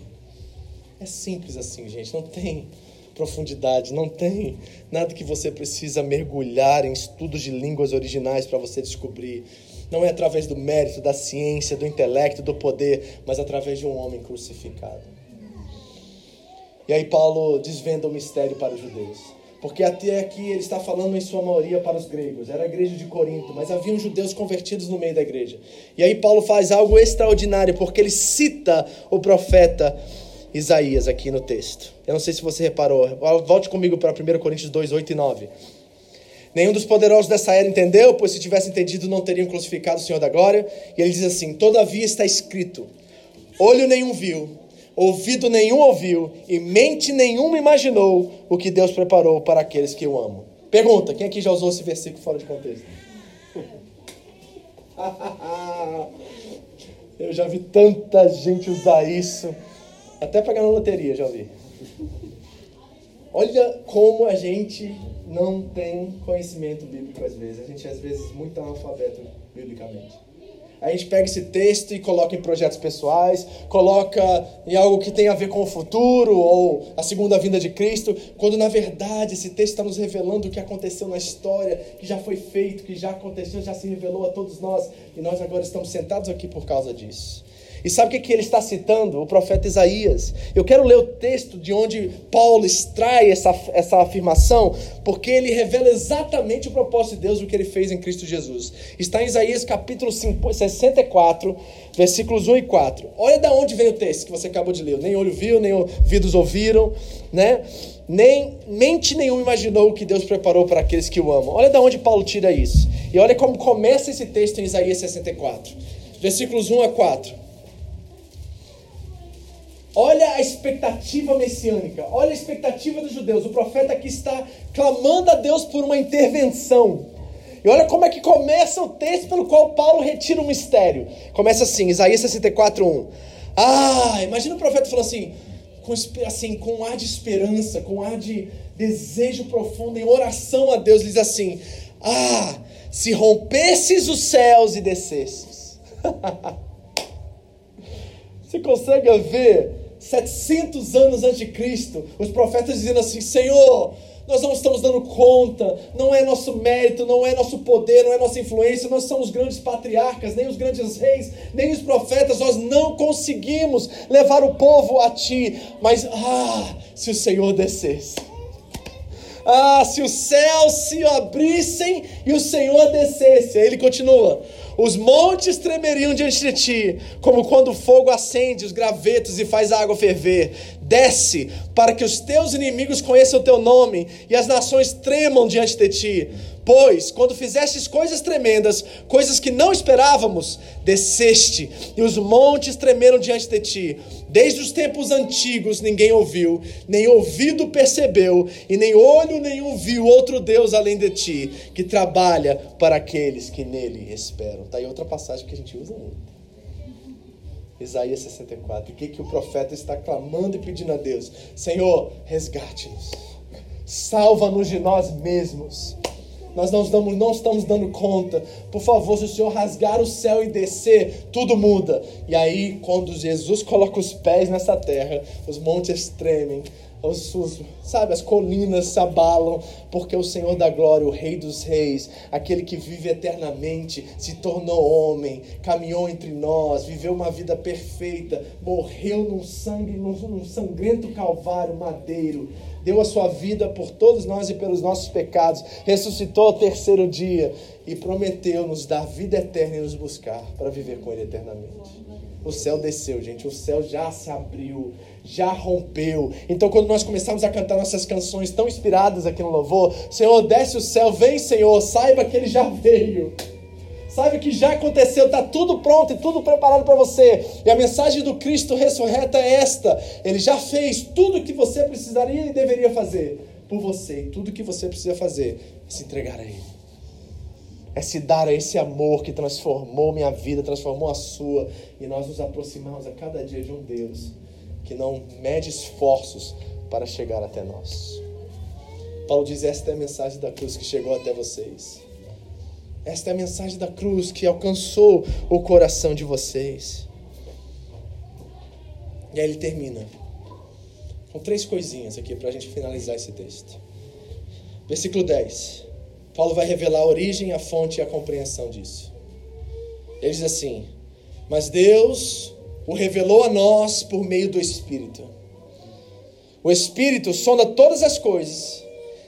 É simples assim, gente. Não tem profundidade, não tem nada que você precisa mergulhar em estudos de línguas originais para você descobrir. Não é através do mérito, da ciência, do intelecto, do poder, mas através de um homem crucificado. E aí Paulo desvenda o mistério para os judeus. Porque até aqui ele está falando em sua maioria para os gregos. Era a igreja de Corinto, mas haviam judeus convertidos no meio da igreja. E aí Paulo faz algo extraordinário, porque ele cita o profeta Isaías aqui no texto. Eu não sei se você reparou. Volte comigo para 1 Coríntios 2, 8 e 9. Nenhum dos poderosos dessa era entendeu, pois se tivesse entendido não teriam crucificado o Senhor da glória. E ele diz assim: Todavia está escrito: Olho nenhum viu, ouvido nenhum ouviu, e mente nenhuma imaginou o que Deus preparou para aqueles que o amam. Pergunta: quem aqui já usou esse versículo fora de contexto? Eu já vi tanta gente usar isso, até pagar na loteria, já vi. Olha como a gente não tem conhecimento bíblico às vezes. A gente às vezes muito analfabeto biblicamente. A gente pega esse texto e coloca em projetos pessoais, coloca em algo que tem a ver com o futuro ou a segunda vinda de Cristo, quando na verdade esse texto está nos revelando o que aconteceu na história, que já foi feito, que já aconteceu, já se revelou a todos nós e nós agora estamos sentados aqui por causa disso. E sabe o que, que ele está citando? O profeta Isaías. Eu quero ler o texto de onde Paulo extrai essa, essa afirmação, porque ele revela exatamente o propósito de Deus, o que ele fez em Cristo Jesus. Está em Isaías capítulo 64, versículos 1 e 4. Olha da onde vem o texto que você acabou de ler. Nem olho viu, nem ouvidos ouviram, né? Nem mente nenhum imaginou o que Deus preparou para aqueles que o amam. Olha da onde Paulo tira isso. E olha como começa esse texto em Isaías 64. Versículos 1 a 4. Olha a expectativa messiânica, olha a expectativa dos judeus. O profeta aqui está clamando a Deus por uma intervenção. E olha como é que começa o texto pelo qual Paulo retira o mistério. Começa assim, Isaías 64, 1. Ah, imagina o profeta falando assim, com, assim, com um ar de esperança, com um ar de desejo profundo, em oração a Deus, diz assim: Ah, se rompesses os céus e descesses. Você consegue ver 700 anos antes de Cristo, os profetas dizendo assim: Senhor, nós não estamos dando conta, não é nosso mérito, não é nosso poder, não é nossa influência, nós somos os grandes patriarcas, nem os grandes reis, nem os profetas, nós não conseguimos levar o povo a ti, mas ah, se o Senhor descesse. Ah, se os céus se abrissem e o Senhor descesse. Aí ele continua: os montes tremeriam diante de ti, como quando o fogo acende os gravetos e faz a água ferver. Desce, para que os teus inimigos conheçam o teu nome e as nações tremam diante de ti. Pois, quando fizestes coisas tremendas, coisas que não esperávamos, desceste, e os montes tremeram diante de ti. Desde os tempos antigos ninguém ouviu, nem ouvido percebeu, e nem olho nenhum viu outro Deus além de ti, que trabalha para aqueles que nele esperam. Está aí outra passagem que a gente usa muito. Isaías 64. O que, que o profeta está clamando e pedindo a Deus? Senhor, resgate-nos. Salva-nos de nós mesmos. Nós não estamos, não estamos dando conta. Por favor, se o Senhor rasgar o céu e descer, tudo muda. E aí, quando Jesus coloca os pés nessa terra, os montes tremem, os, os, sabe, as colinas se abalam, porque o Senhor da glória, o Rei dos Reis, aquele que vive eternamente, se tornou homem, caminhou entre nós, viveu uma vida perfeita, morreu num sangue, num, num sangrento calvário madeiro, deu a sua vida por todos nós e pelos nossos pecados, ressuscitou ao terceiro dia e prometeu nos dar vida eterna e nos buscar para viver com Ele eternamente. O céu desceu, gente. O céu já se abriu, já rompeu. Então, quando nós começamos a cantar nossas canções tão inspiradas aqui no louvor, Senhor, desce o céu, vem, Senhor, saiba que Ele já veio. Saiba que já aconteceu, está tudo pronto e tudo preparado para você. E a mensagem do Cristo ressurreto é esta: Ele já fez tudo o que você precisaria e deveria fazer por você. E tudo o que você precisa fazer é se entregar a Ele é se dar a esse amor que transformou minha vida, transformou a sua, e nós nos aproximamos a cada dia de um Deus que não mede esforços para chegar até nós. Paulo diz: Esta é a mensagem da cruz que chegou até vocês. Esta é a mensagem da cruz que alcançou o coração de vocês. E aí ele termina com três coisinhas aqui para a gente finalizar esse texto. Versículo 10. Paulo vai revelar a origem, a fonte e a compreensão disso. Ele diz assim: Mas Deus o revelou a nós por meio do Espírito. O Espírito sonda todas as coisas,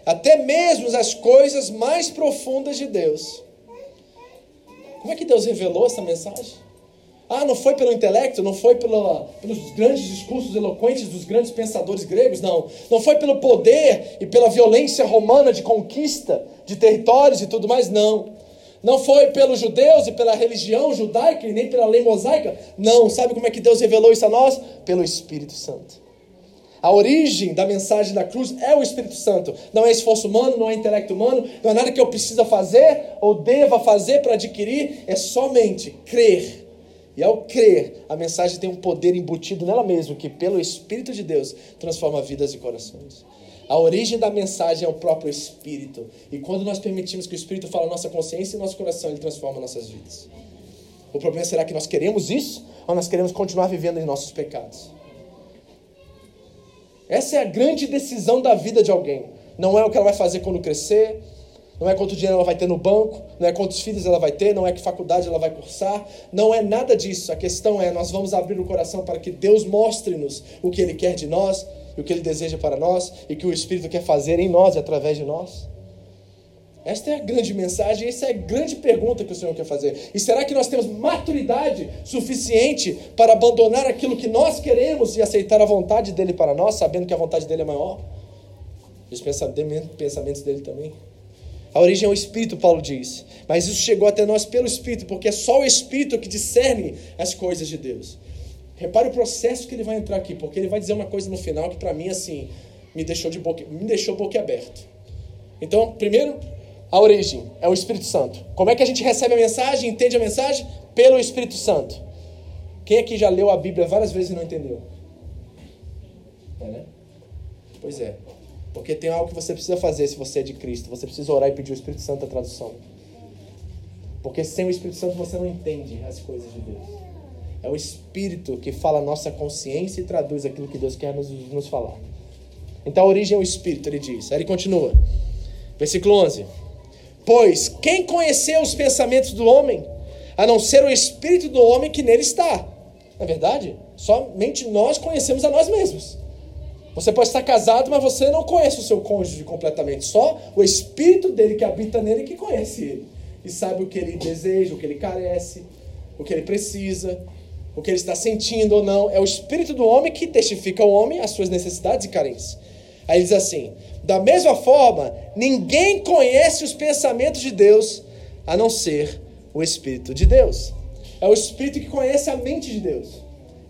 até mesmo as coisas mais profundas de Deus. Como é que Deus revelou essa mensagem? Ah, não foi pelo intelecto, não foi pelos grandes discursos eloquentes dos grandes pensadores gregos, não. Não foi pelo poder e pela violência romana de conquista de territórios e tudo mais, não. Não foi pelos judeus e pela religião judaica e nem pela lei mosaica, não. Sabe como é que Deus revelou isso a nós? Pelo Espírito Santo. A origem da mensagem da cruz é o Espírito Santo. Não é esforço humano, não é intelecto humano, não é nada que eu precisa fazer ou deva fazer para adquirir, é somente crer e ao crer, a mensagem tem um poder embutido nela mesma, que pelo Espírito de Deus transforma vidas e corações. A origem da mensagem é o próprio Espírito. E quando nós permitimos que o Espírito fale nossa consciência e nosso coração, ele transforma nossas vidas. O problema será que nós queremos isso ou nós queremos continuar vivendo em nossos pecados? Essa é a grande decisão da vida de alguém. Não é o que ela vai fazer quando crescer, não é quanto dinheiro ela vai ter no banco, não é quantos filhos ela vai ter, não é que faculdade ela vai cursar, não é nada disso. A questão é, nós vamos abrir o coração para que Deus mostre-nos o que Ele quer de nós, e o que Ele deseja para nós, e que o Espírito quer fazer em nós e através de nós. Esta é a grande mensagem, essa é a grande pergunta que o Senhor quer fazer. E será que nós temos maturidade suficiente para abandonar aquilo que nós queremos e aceitar a vontade dele para nós, sabendo que a vontade dele é maior? E os pensamentos dele também. A origem é o Espírito, Paulo diz. Mas isso chegou até nós pelo Espírito, porque é só o Espírito que discerne as coisas de Deus. Repare o processo que ele vai entrar aqui, porque ele vai dizer uma coisa no final que para mim assim me deixou de boca, me deixou boquiaberto. Então, primeiro, a origem é o Espírito Santo. Como é que a gente recebe a mensagem, entende a mensagem? Pelo Espírito Santo. Quem aqui já leu a Bíblia várias vezes e não entendeu? É, né? Pois é. Porque tem algo que você precisa fazer se você é de Cristo. Você precisa orar e pedir o Espírito Santo a tradução. Porque sem o Espírito Santo você não entende as coisas de Deus. É o Espírito que fala a nossa consciência e traduz aquilo que Deus quer nos, nos falar. Então a origem é o Espírito, ele diz. Aí ele continua. Versículo 11. Pois quem conheceu os pensamentos do homem, a não ser o Espírito do homem que nele está? Na é verdade, somente nós conhecemos a nós mesmos. Você pode estar casado, mas você não conhece o seu cônjuge completamente. Só o espírito dele que habita nele que conhece ele. E sabe o que ele deseja, o que ele carece, o que ele precisa, o que ele está sentindo ou não. É o espírito do homem que testifica ao homem as suas necessidades e carências. Aí ele diz assim: da mesma forma, ninguém conhece os pensamentos de Deus a não ser o Espírito de Deus. É o Espírito que conhece a mente de Deus.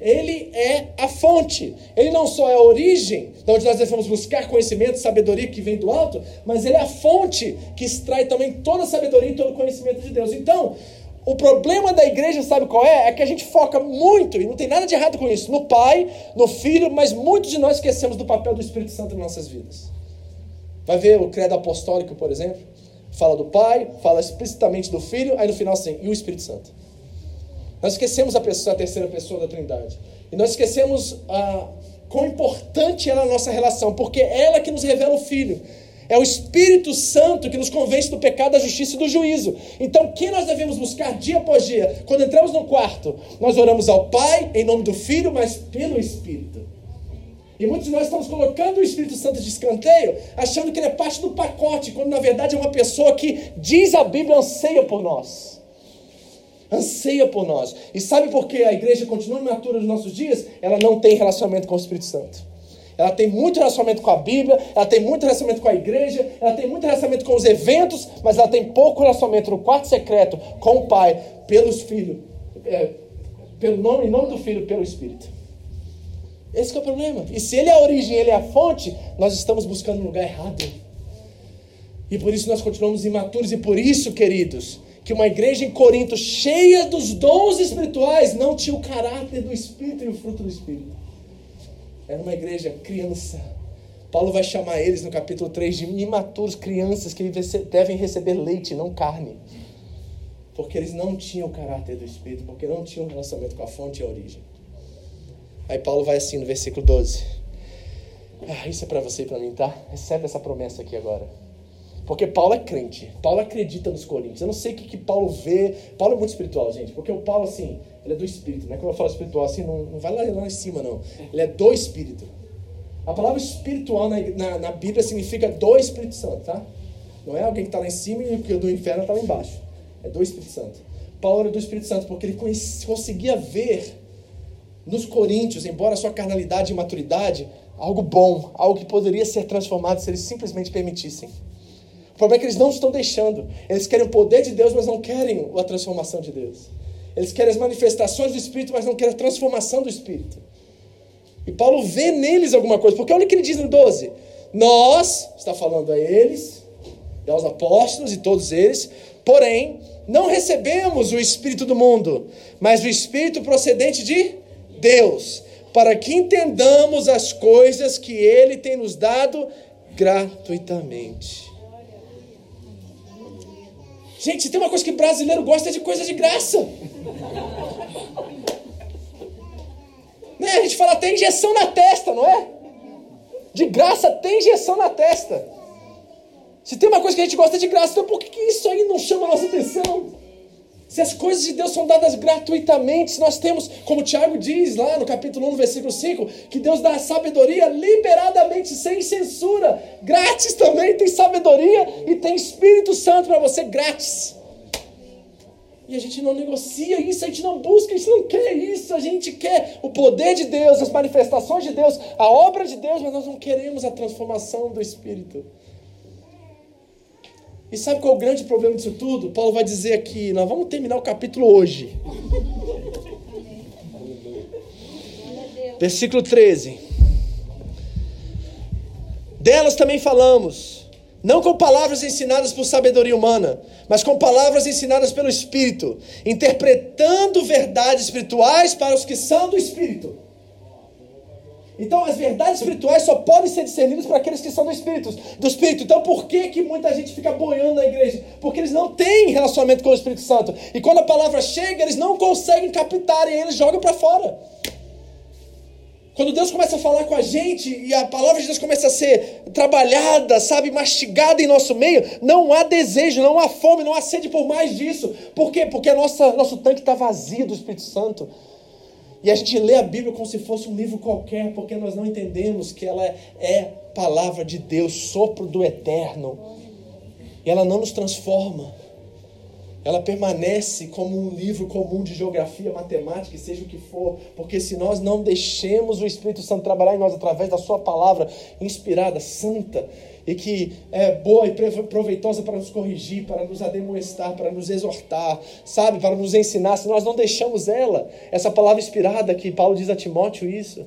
Ele é a fonte. Ele não só é a origem, de onde nós devemos buscar conhecimento, sabedoria que vem do alto, mas ele é a fonte que extrai também toda a sabedoria e todo o conhecimento de Deus. Então, o problema da igreja, sabe qual é? É que a gente foca muito, e não tem nada de errado com isso, no Pai, no Filho, mas muitos de nós esquecemos do papel do Espírito Santo em nossas vidas. Vai ver o credo apostólico, por exemplo? Fala do Pai, fala explicitamente do Filho, aí no final assim, e o Espírito Santo. Nós esquecemos a, pessoa, a terceira pessoa da Trindade. E nós esquecemos a quão importante é a nossa relação, porque é ela que nos revela o Filho. É o Espírito Santo que nos convence do pecado, da justiça e do juízo. Então, quem nós devemos buscar dia após dia? Quando entramos no quarto, nós oramos ao Pai, em nome do Filho, mas pelo Espírito. E muitos de nós estamos colocando o Espírito Santo de escanteio, achando que ele é parte do pacote, quando na verdade é uma pessoa que diz a Bíblia anseia por nós. Anseia por nós. E sabe por que a igreja continua imatura nos nossos dias? Ela não tem relacionamento com o Espírito Santo. Ela tem muito relacionamento com a Bíblia, ela tem muito relacionamento com a igreja, ela tem muito relacionamento com os eventos, mas ela tem pouco relacionamento no quarto secreto com o Pai, pelos filhos, é, pelo nome, em nome do Filho, pelo Espírito. Esse é o problema. E se ele é a origem, ele é a fonte, nós estamos buscando um lugar errado. E por isso nós continuamos imaturos. E por isso, queridos, que uma igreja em Corinto cheia dos dons espirituais não tinha o caráter do Espírito e o fruto do Espírito. Era uma igreja criança. Paulo vai chamar eles no capítulo 3 de imaturos, crianças que devem receber leite, não carne. Porque eles não tinham o caráter do Espírito, porque não tinham relacionamento com a fonte e a origem. Aí Paulo vai assim no versículo 12. Ah, isso é para você e para mim, tá? Recebe essa promessa aqui agora. Porque Paulo é crente. Paulo acredita nos Coríntios. Eu não sei o que, que Paulo vê. Paulo é muito espiritual, gente. Porque o Paulo, assim, ele é do Espírito. Não é quando eu falo espiritual assim, não, não vai lá, lá em cima, não. Ele é do Espírito. A palavra espiritual na, na, na Bíblia significa do Espírito Santo, tá? Não é alguém que está lá em cima e o do inferno está lá embaixo. É do Espírito Santo. Paulo era do Espírito Santo porque ele conhecia, conseguia ver nos coríntios, embora a sua carnalidade e maturidade, algo bom, algo que poderia ser transformado se eles simplesmente permitissem. O problema é que eles não estão deixando. Eles querem o poder de Deus, mas não querem a transformação de Deus. Eles querem as manifestações do Espírito, mas não querem a transformação do Espírito. E Paulo vê neles alguma coisa, porque olha o que ele diz no 12: Nós, está falando a eles, e aos apóstolos e todos eles, porém, não recebemos o Espírito do mundo, mas o Espírito procedente de Deus, para que entendamos as coisas que Ele tem nos dado gratuitamente. Gente, tem uma coisa que brasileiro gosta de coisa de graça. né? A gente fala tem injeção na testa, não é? De graça tem injeção na testa. Se tem uma coisa que a gente gosta de graça, então por que, que isso aí não chama a nossa atenção? Se as coisas de Deus são dadas gratuitamente, nós temos, como Tiago diz lá no capítulo 1, no versículo 5, que Deus dá a sabedoria liberadamente, sem censura. Grátis também tem sabedoria e tem Espírito Santo para você grátis. E a gente não negocia isso, a gente não busca, a gente não quer isso, a gente quer o poder de Deus, as manifestações de Deus, a obra de Deus, mas nós não queremos a transformação do Espírito. E sabe qual é o grande problema disso tudo? Paulo vai dizer aqui, nós vamos terminar o capítulo hoje. Versículo 13. Delas também falamos, não com palavras ensinadas por sabedoria humana, mas com palavras ensinadas pelo Espírito, interpretando verdades espirituais para os que são do Espírito. Então, as verdades espirituais só podem ser discernidas para aqueles que são do Espírito, do Espírito. Então, por que, que muita gente fica boiando na igreja? Porque eles não têm relacionamento com o Espírito Santo. E quando a palavra chega, eles não conseguem captar e eles jogam para fora. Quando Deus começa a falar com a gente e a palavra de Deus começa a ser trabalhada, sabe, mastigada em nosso meio, não há desejo, não há fome, não há sede por mais disso. Por quê? Porque nossa, nosso tanque está vazio do Espírito Santo. E a gente lê a Bíblia como se fosse um livro qualquer, porque nós não entendemos que ela é palavra de Deus, sopro do eterno. E ela não nos transforma. Ela permanece como um livro comum de geografia, matemática, seja o que for, porque se nós não deixemos o Espírito Santo trabalhar em nós através da Sua palavra inspirada, santa, e que é boa e proveitosa para nos corrigir, para nos ademoestar, para nos exortar, sabe, para nos ensinar, se nós não deixamos ela, essa palavra inspirada que Paulo diz a Timóteo isso,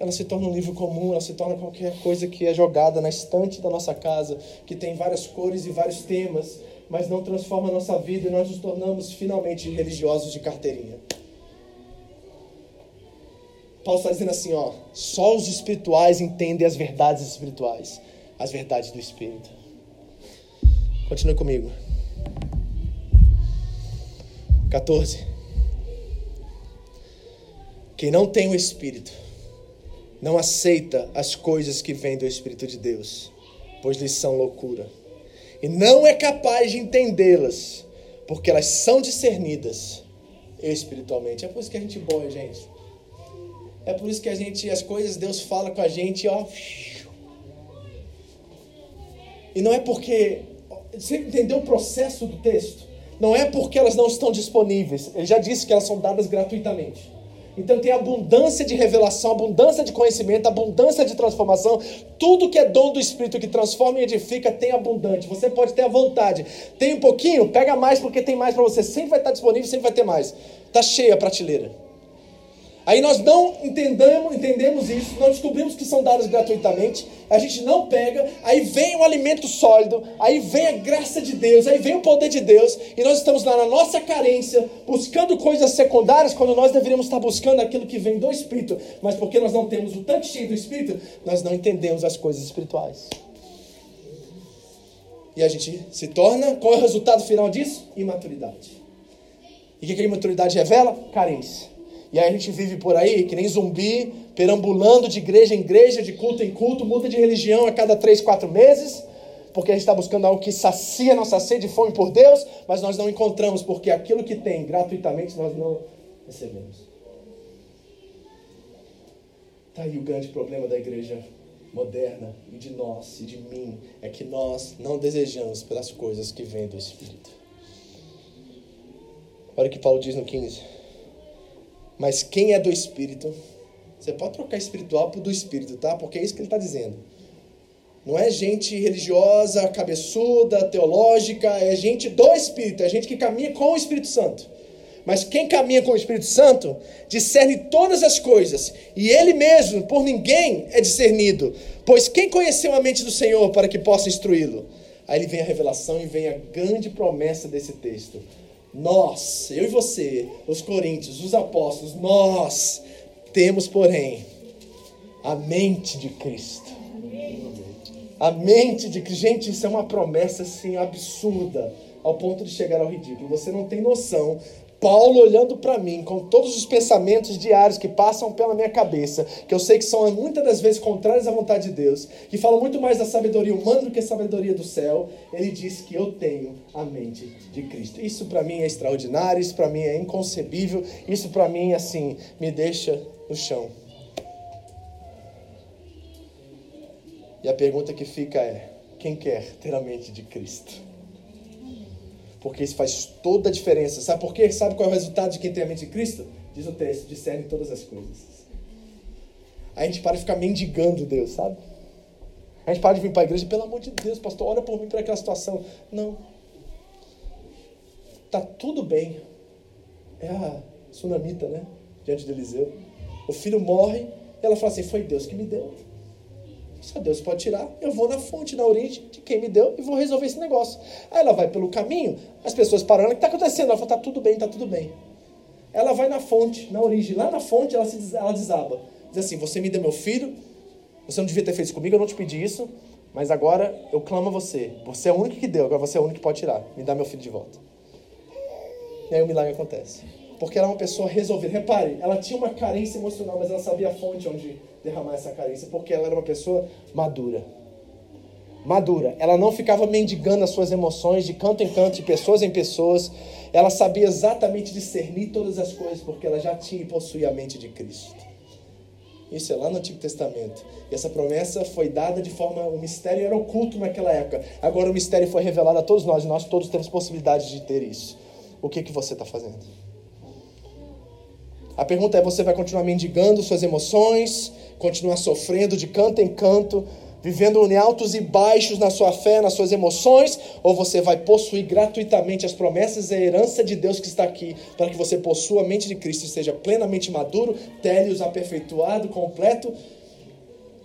ela se torna um livro comum, ela se torna qualquer coisa que é jogada na estante da nossa casa, que tem várias cores e vários temas, mas não transforma a nossa vida e nós nos tornamos finalmente religiosos de carteirinha. Paulo está dizendo assim, ó, só os espirituais entendem as verdades espirituais, as verdades do Espírito. Continue comigo. 14. Quem não tem o Espírito não aceita as coisas que vêm do Espírito de Deus, pois lhes são loucura. E não é capaz de entendê-las, porque elas são discernidas espiritualmente. É por isso que a gente boia, gente. É por isso que a gente, as coisas, Deus fala com a gente, ó. E não é porque. Você entendeu o processo do texto? Não é porque elas não estão disponíveis. Ele já disse que elas são dadas gratuitamente. Então tem abundância de revelação, abundância de conhecimento, abundância de transformação. Tudo que é dom do Espírito que transforma e edifica tem abundante. Você pode ter a vontade. Tem um pouquinho, pega mais porque tem mais para você. Sempre vai estar disponível, sempre vai ter mais. Tá cheia a prateleira. Aí nós não entendemos, entendemos isso, não descobrimos que são dados gratuitamente, a gente não pega, aí vem o alimento sólido, aí vem a graça de Deus, aí vem o poder de Deus, e nós estamos lá na nossa carência, buscando coisas secundárias, quando nós deveríamos estar buscando aquilo que vem do Espírito, mas porque nós não temos o tanque cheio do Espírito, nós não entendemos as coisas espirituais. E a gente se torna, qual é o resultado final disso? Imaturidade. E o que a imaturidade revela? Carência. E aí a gente vive por aí, que nem zumbi, perambulando de igreja em igreja, de culto em culto, muda de religião a cada três, quatro meses, porque a gente está buscando algo que sacia nossa sede e fome por Deus, mas nós não encontramos, porque aquilo que tem gratuitamente nós não recebemos. Está aí o grande problema da igreja moderna e de nós e de mim, é que nós não desejamos pelas coisas que vêm do Espírito. Olha o que Paulo diz no 15. Mas quem é do Espírito, você pode trocar espiritual por do Espírito, tá? Porque é isso que ele está dizendo. Não é gente religiosa, cabeçuda, teológica, é gente do Espírito, é gente que caminha com o Espírito Santo. Mas quem caminha com o Espírito Santo discerne todas as coisas, e ele mesmo, por ninguém, é discernido. Pois quem conheceu a mente do Senhor para que possa instruí-lo? Aí vem a revelação e vem a grande promessa desse texto. Nós, eu e você, os coríntios, os apóstolos, nós temos, porém, a mente de Cristo. A mente de Cristo. Gente, isso é uma promessa assim absurda, ao ponto de chegar ao ridículo. Você não tem noção Paulo olhando para mim, com todos os pensamentos diários que passam pela minha cabeça, que eu sei que são muitas das vezes contrários à vontade de Deus, que falam muito mais da sabedoria humana do que a sabedoria do céu, ele diz que eu tenho a mente de Cristo. Isso para mim é extraordinário, isso para mim é inconcebível, isso para mim assim me deixa no chão. E a pergunta que fica é: quem quer ter a mente de Cristo? Porque isso faz toda a diferença. Sabe por quê? Sabe qual é o resultado de quem tem a mente de Cristo? Diz o texto, discerne todas as coisas. A gente para de ficar mendigando Deus, sabe? A gente para de vir para a igreja, pelo amor de Deus, pastor, olha por mim para aquela situação. Não. Tá tudo bem. É a sunamita, né? Diante de Eliseu. O filho morre, e ela fala assim: Foi Deus que me deu. Só Deus pode tirar. Eu vou na fonte, na origem de quem me deu e vou resolver esse negócio. Aí ela vai pelo caminho, as pessoas parando. O que está acontecendo? Ela fala: tá tudo bem, tá tudo bem. Ela vai na fonte, na origem. Lá na fonte ela, se, ela desaba. Diz assim: Você me deu meu filho, você não devia ter feito isso comigo, eu não te pedi isso, mas agora eu clamo a você. Você é o único que deu, agora você é o único que pode tirar. Me dá meu filho de volta. E aí o milagre acontece. Porque ela é uma pessoa resolvida. Repare, ela tinha uma carência emocional, mas ela sabia a fonte onde derramar essa carência, porque ela era uma pessoa madura. Madura. Ela não ficava mendigando as suas emoções de canto em canto, de pessoas em pessoas. Ela sabia exatamente discernir todas as coisas, porque ela já tinha e possuía a mente de Cristo. Isso é lá no Antigo Testamento. E essa promessa foi dada de forma. O mistério era oculto naquela época. Agora o mistério foi revelado a todos nós, e nós todos temos possibilidade de ter isso. O que, que você está fazendo? A pergunta é: você vai continuar mendigando suas emoções, continuar sofrendo de canto em canto, vivendo em altos e baixos na sua fé, nas suas emoções, ou você vai possuir gratuitamente as promessas e a herança de Deus que está aqui, para que você possua a mente de Cristo e seja plenamente maduro, télios, aperfeiçoado, completo,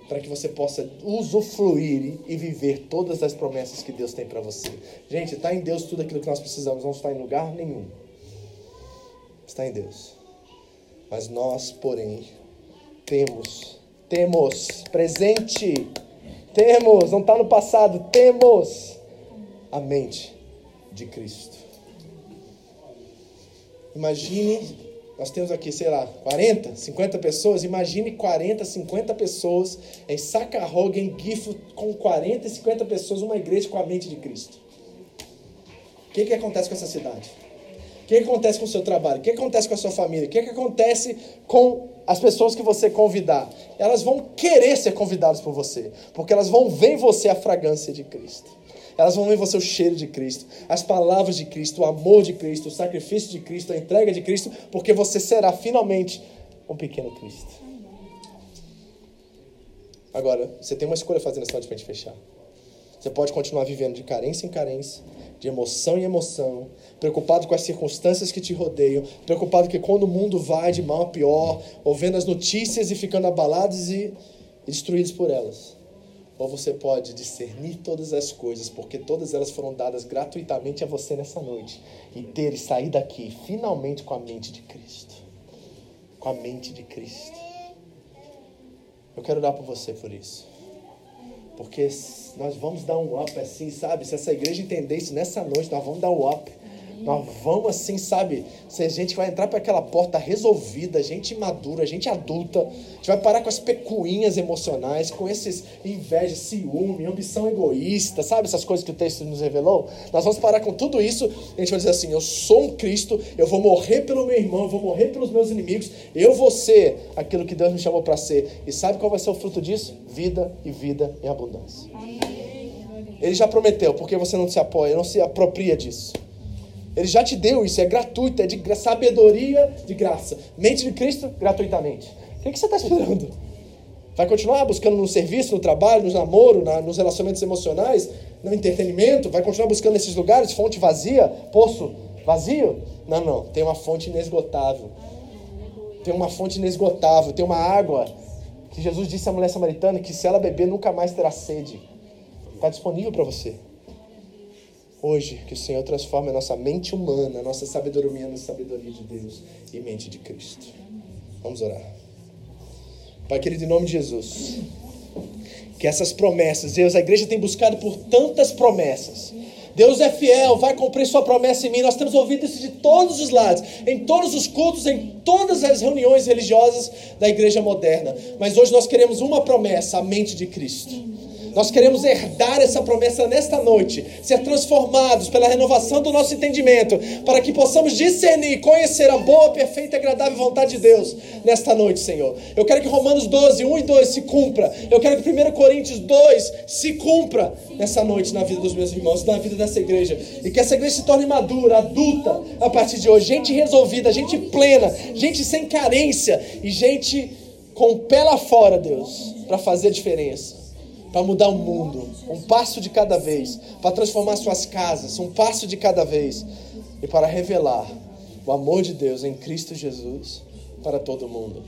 para que você possa usufruir e viver todas as promessas que Deus tem para você. Gente, está em Deus tudo aquilo que nós precisamos, não está em lugar nenhum. Está em Deus. Mas nós, porém, temos, temos, presente, temos, não está no passado, temos a mente de Cristo. Imagine Nós temos aqui, sei lá, 40, 50 pessoas. Imagine 40, 50 pessoas em Sacarroga, em Gifo, com 40 e 50 pessoas, uma igreja com a mente de Cristo. O que, que acontece com essa cidade? O que, acontece com o seu trabalho? O que, acontece com a sua família? O que, acontece com as pessoas que você convidar? Elas vão querer ser convidadas por você, porque elas vão ver em você a fragrância de Cristo. Elas vão ver em você o cheiro de Cristo, as palavras de Cristo, o amor de Cristo, o sacrifício de Cristo, a entrega de Cristo, porque você será finalmente um pequeno Cristo. Agora, você tem uma escolha a fazer nessa noite para a gente fechar. Você pode continuar vivendo de carência em carência, de emoção em emoção, preocupado com as circunstâncias que te rodeiam, preocupado que quando o mundo vai de mal a pior, ouvindo as notícias e ficando abalados e destruídos por elas. Ou você pode discernir todas as coisas, porque todas elas foram dadas gratuitamente a você nessa noite, e ter e sair daqui finalmente com a mente de Cristo. Com a mente de Cristo. Eu quero dar por você por isso. Porque nós vamos dar um up assim, sabe? Se essa igreja entender isso nessa noite, nós vamos dar um up. Nós vamos assim, sabe? Se a gente vai entrar para aquela porta resolvida, gente madura, gente adulta, a gente vai parar com as pecuinhas emocionais, com esses inveja, ciúme, ambição egoísta, sabe? Essas coisas que o texto nos revelou. Nós vamos parar com tudo isso e a gente vai dizer assim: eu sou um Cristo, eu vou morrer pelo meu irmão, eu vou morrer pelos meus inimigos, eu vou ser aquilo que Deus me chamou para ser. E sabe qual vai ser o fruto disso? Vida e vida em abundância. Ele já prometeu, porque você não se apoia, não se apropria disso. Ele já te deu isso, é gratuito, é de sabedoria, de graça. Mente de Cristo, gratuitamente. O que, que você está esperando? Vai continuar buscando no serviço, no trabalho, no namoro, na, nos relacionamentos emocionais, no entretenimento? Vai continuar buscando nesses lugares, fonte vazia, poço vazio? Não, não. Tem uma fonte inesgotável. Tem uma fonte inesgotável, tem uma água que Jesus disse à mulher samaritana que se ela beber nunca mais terá sede. Está disponível para você. Hoje, que o Senhor transforme a nossa mente humana, a nossa sabedoria na sabedoria de Deus e mente de Cristo. Vamos orar. Pai querido, em nome de Jesus, que essas promessas, Deus, a igreja tem buscado por tantas promessas. Deus é fiel, vai cumprir sua promessa em mim. Nós temos ouvido isso de todos os lados, em todos os cultos, em todas as reuniões religiosas da igreja moderna. Mas hoje nós queremos uma promessa, a mente de Cristo. Nós queremos herdar essa promessa nesta noite, ser transformados pela renovação do nosso entendimento, para que possamos discernir, conhecer a boa, perfeita e agradável vontade de Deus nesta noite, Senhor. Eu quero que Romanos 12, 1 e 2 se cumpra. Eu quero que 1 Coríntios 2 se cumpra nessa noite na vida dos meus irmãos, na vida dessa igreja. E que essa igreja se torne madura, adulta a partir de hoje. Gente resolvida, gente plena, gente sem carência e gente com lá fora, Deus, para fazer a diferença para mudar o mundo, um passo de cada vez, para transformar suas casas, um passo de cada vez, e para revelar o amor de Deus em Cristo Jesus para todo mundo.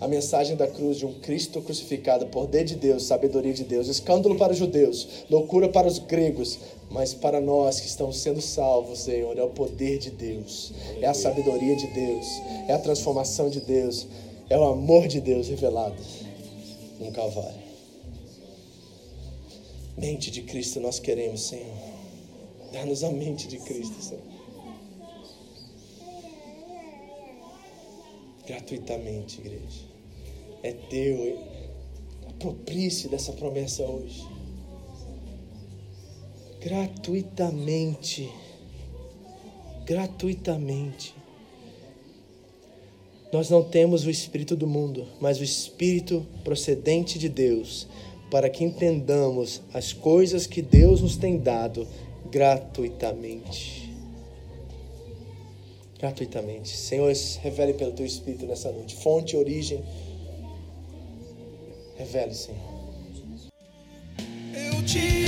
A mensagem da cruz de um Cristo crucificado, poder de Deus, sabedoria de Deus, escândalo para os judeus, loucura para os gregos, mas para nós que estamos sendo salvos, Senhor, é o poder de Deus, é a sabedoria de Deus, é a transformação de Deus, é o amor de Deus revelado num Calvário. Mente de Cristo nós queremos, Senhor. Dá-nos a mente de Cristo, Senhor. Gratuitamente, igreja. É teu. Aproprie-se dessa promessa hoje. Gratuitamente. Gratuitamente. Nós não temos o Espírito do mundo, mas o Espírito procedente de Deus para que entendamos as coisas que Deus nos tem dado gratuitamente. Gratuitamente. Senhor, revele pelo teu Espírito nessa noite. Fonte, origem. Revele, Senhor. Eu te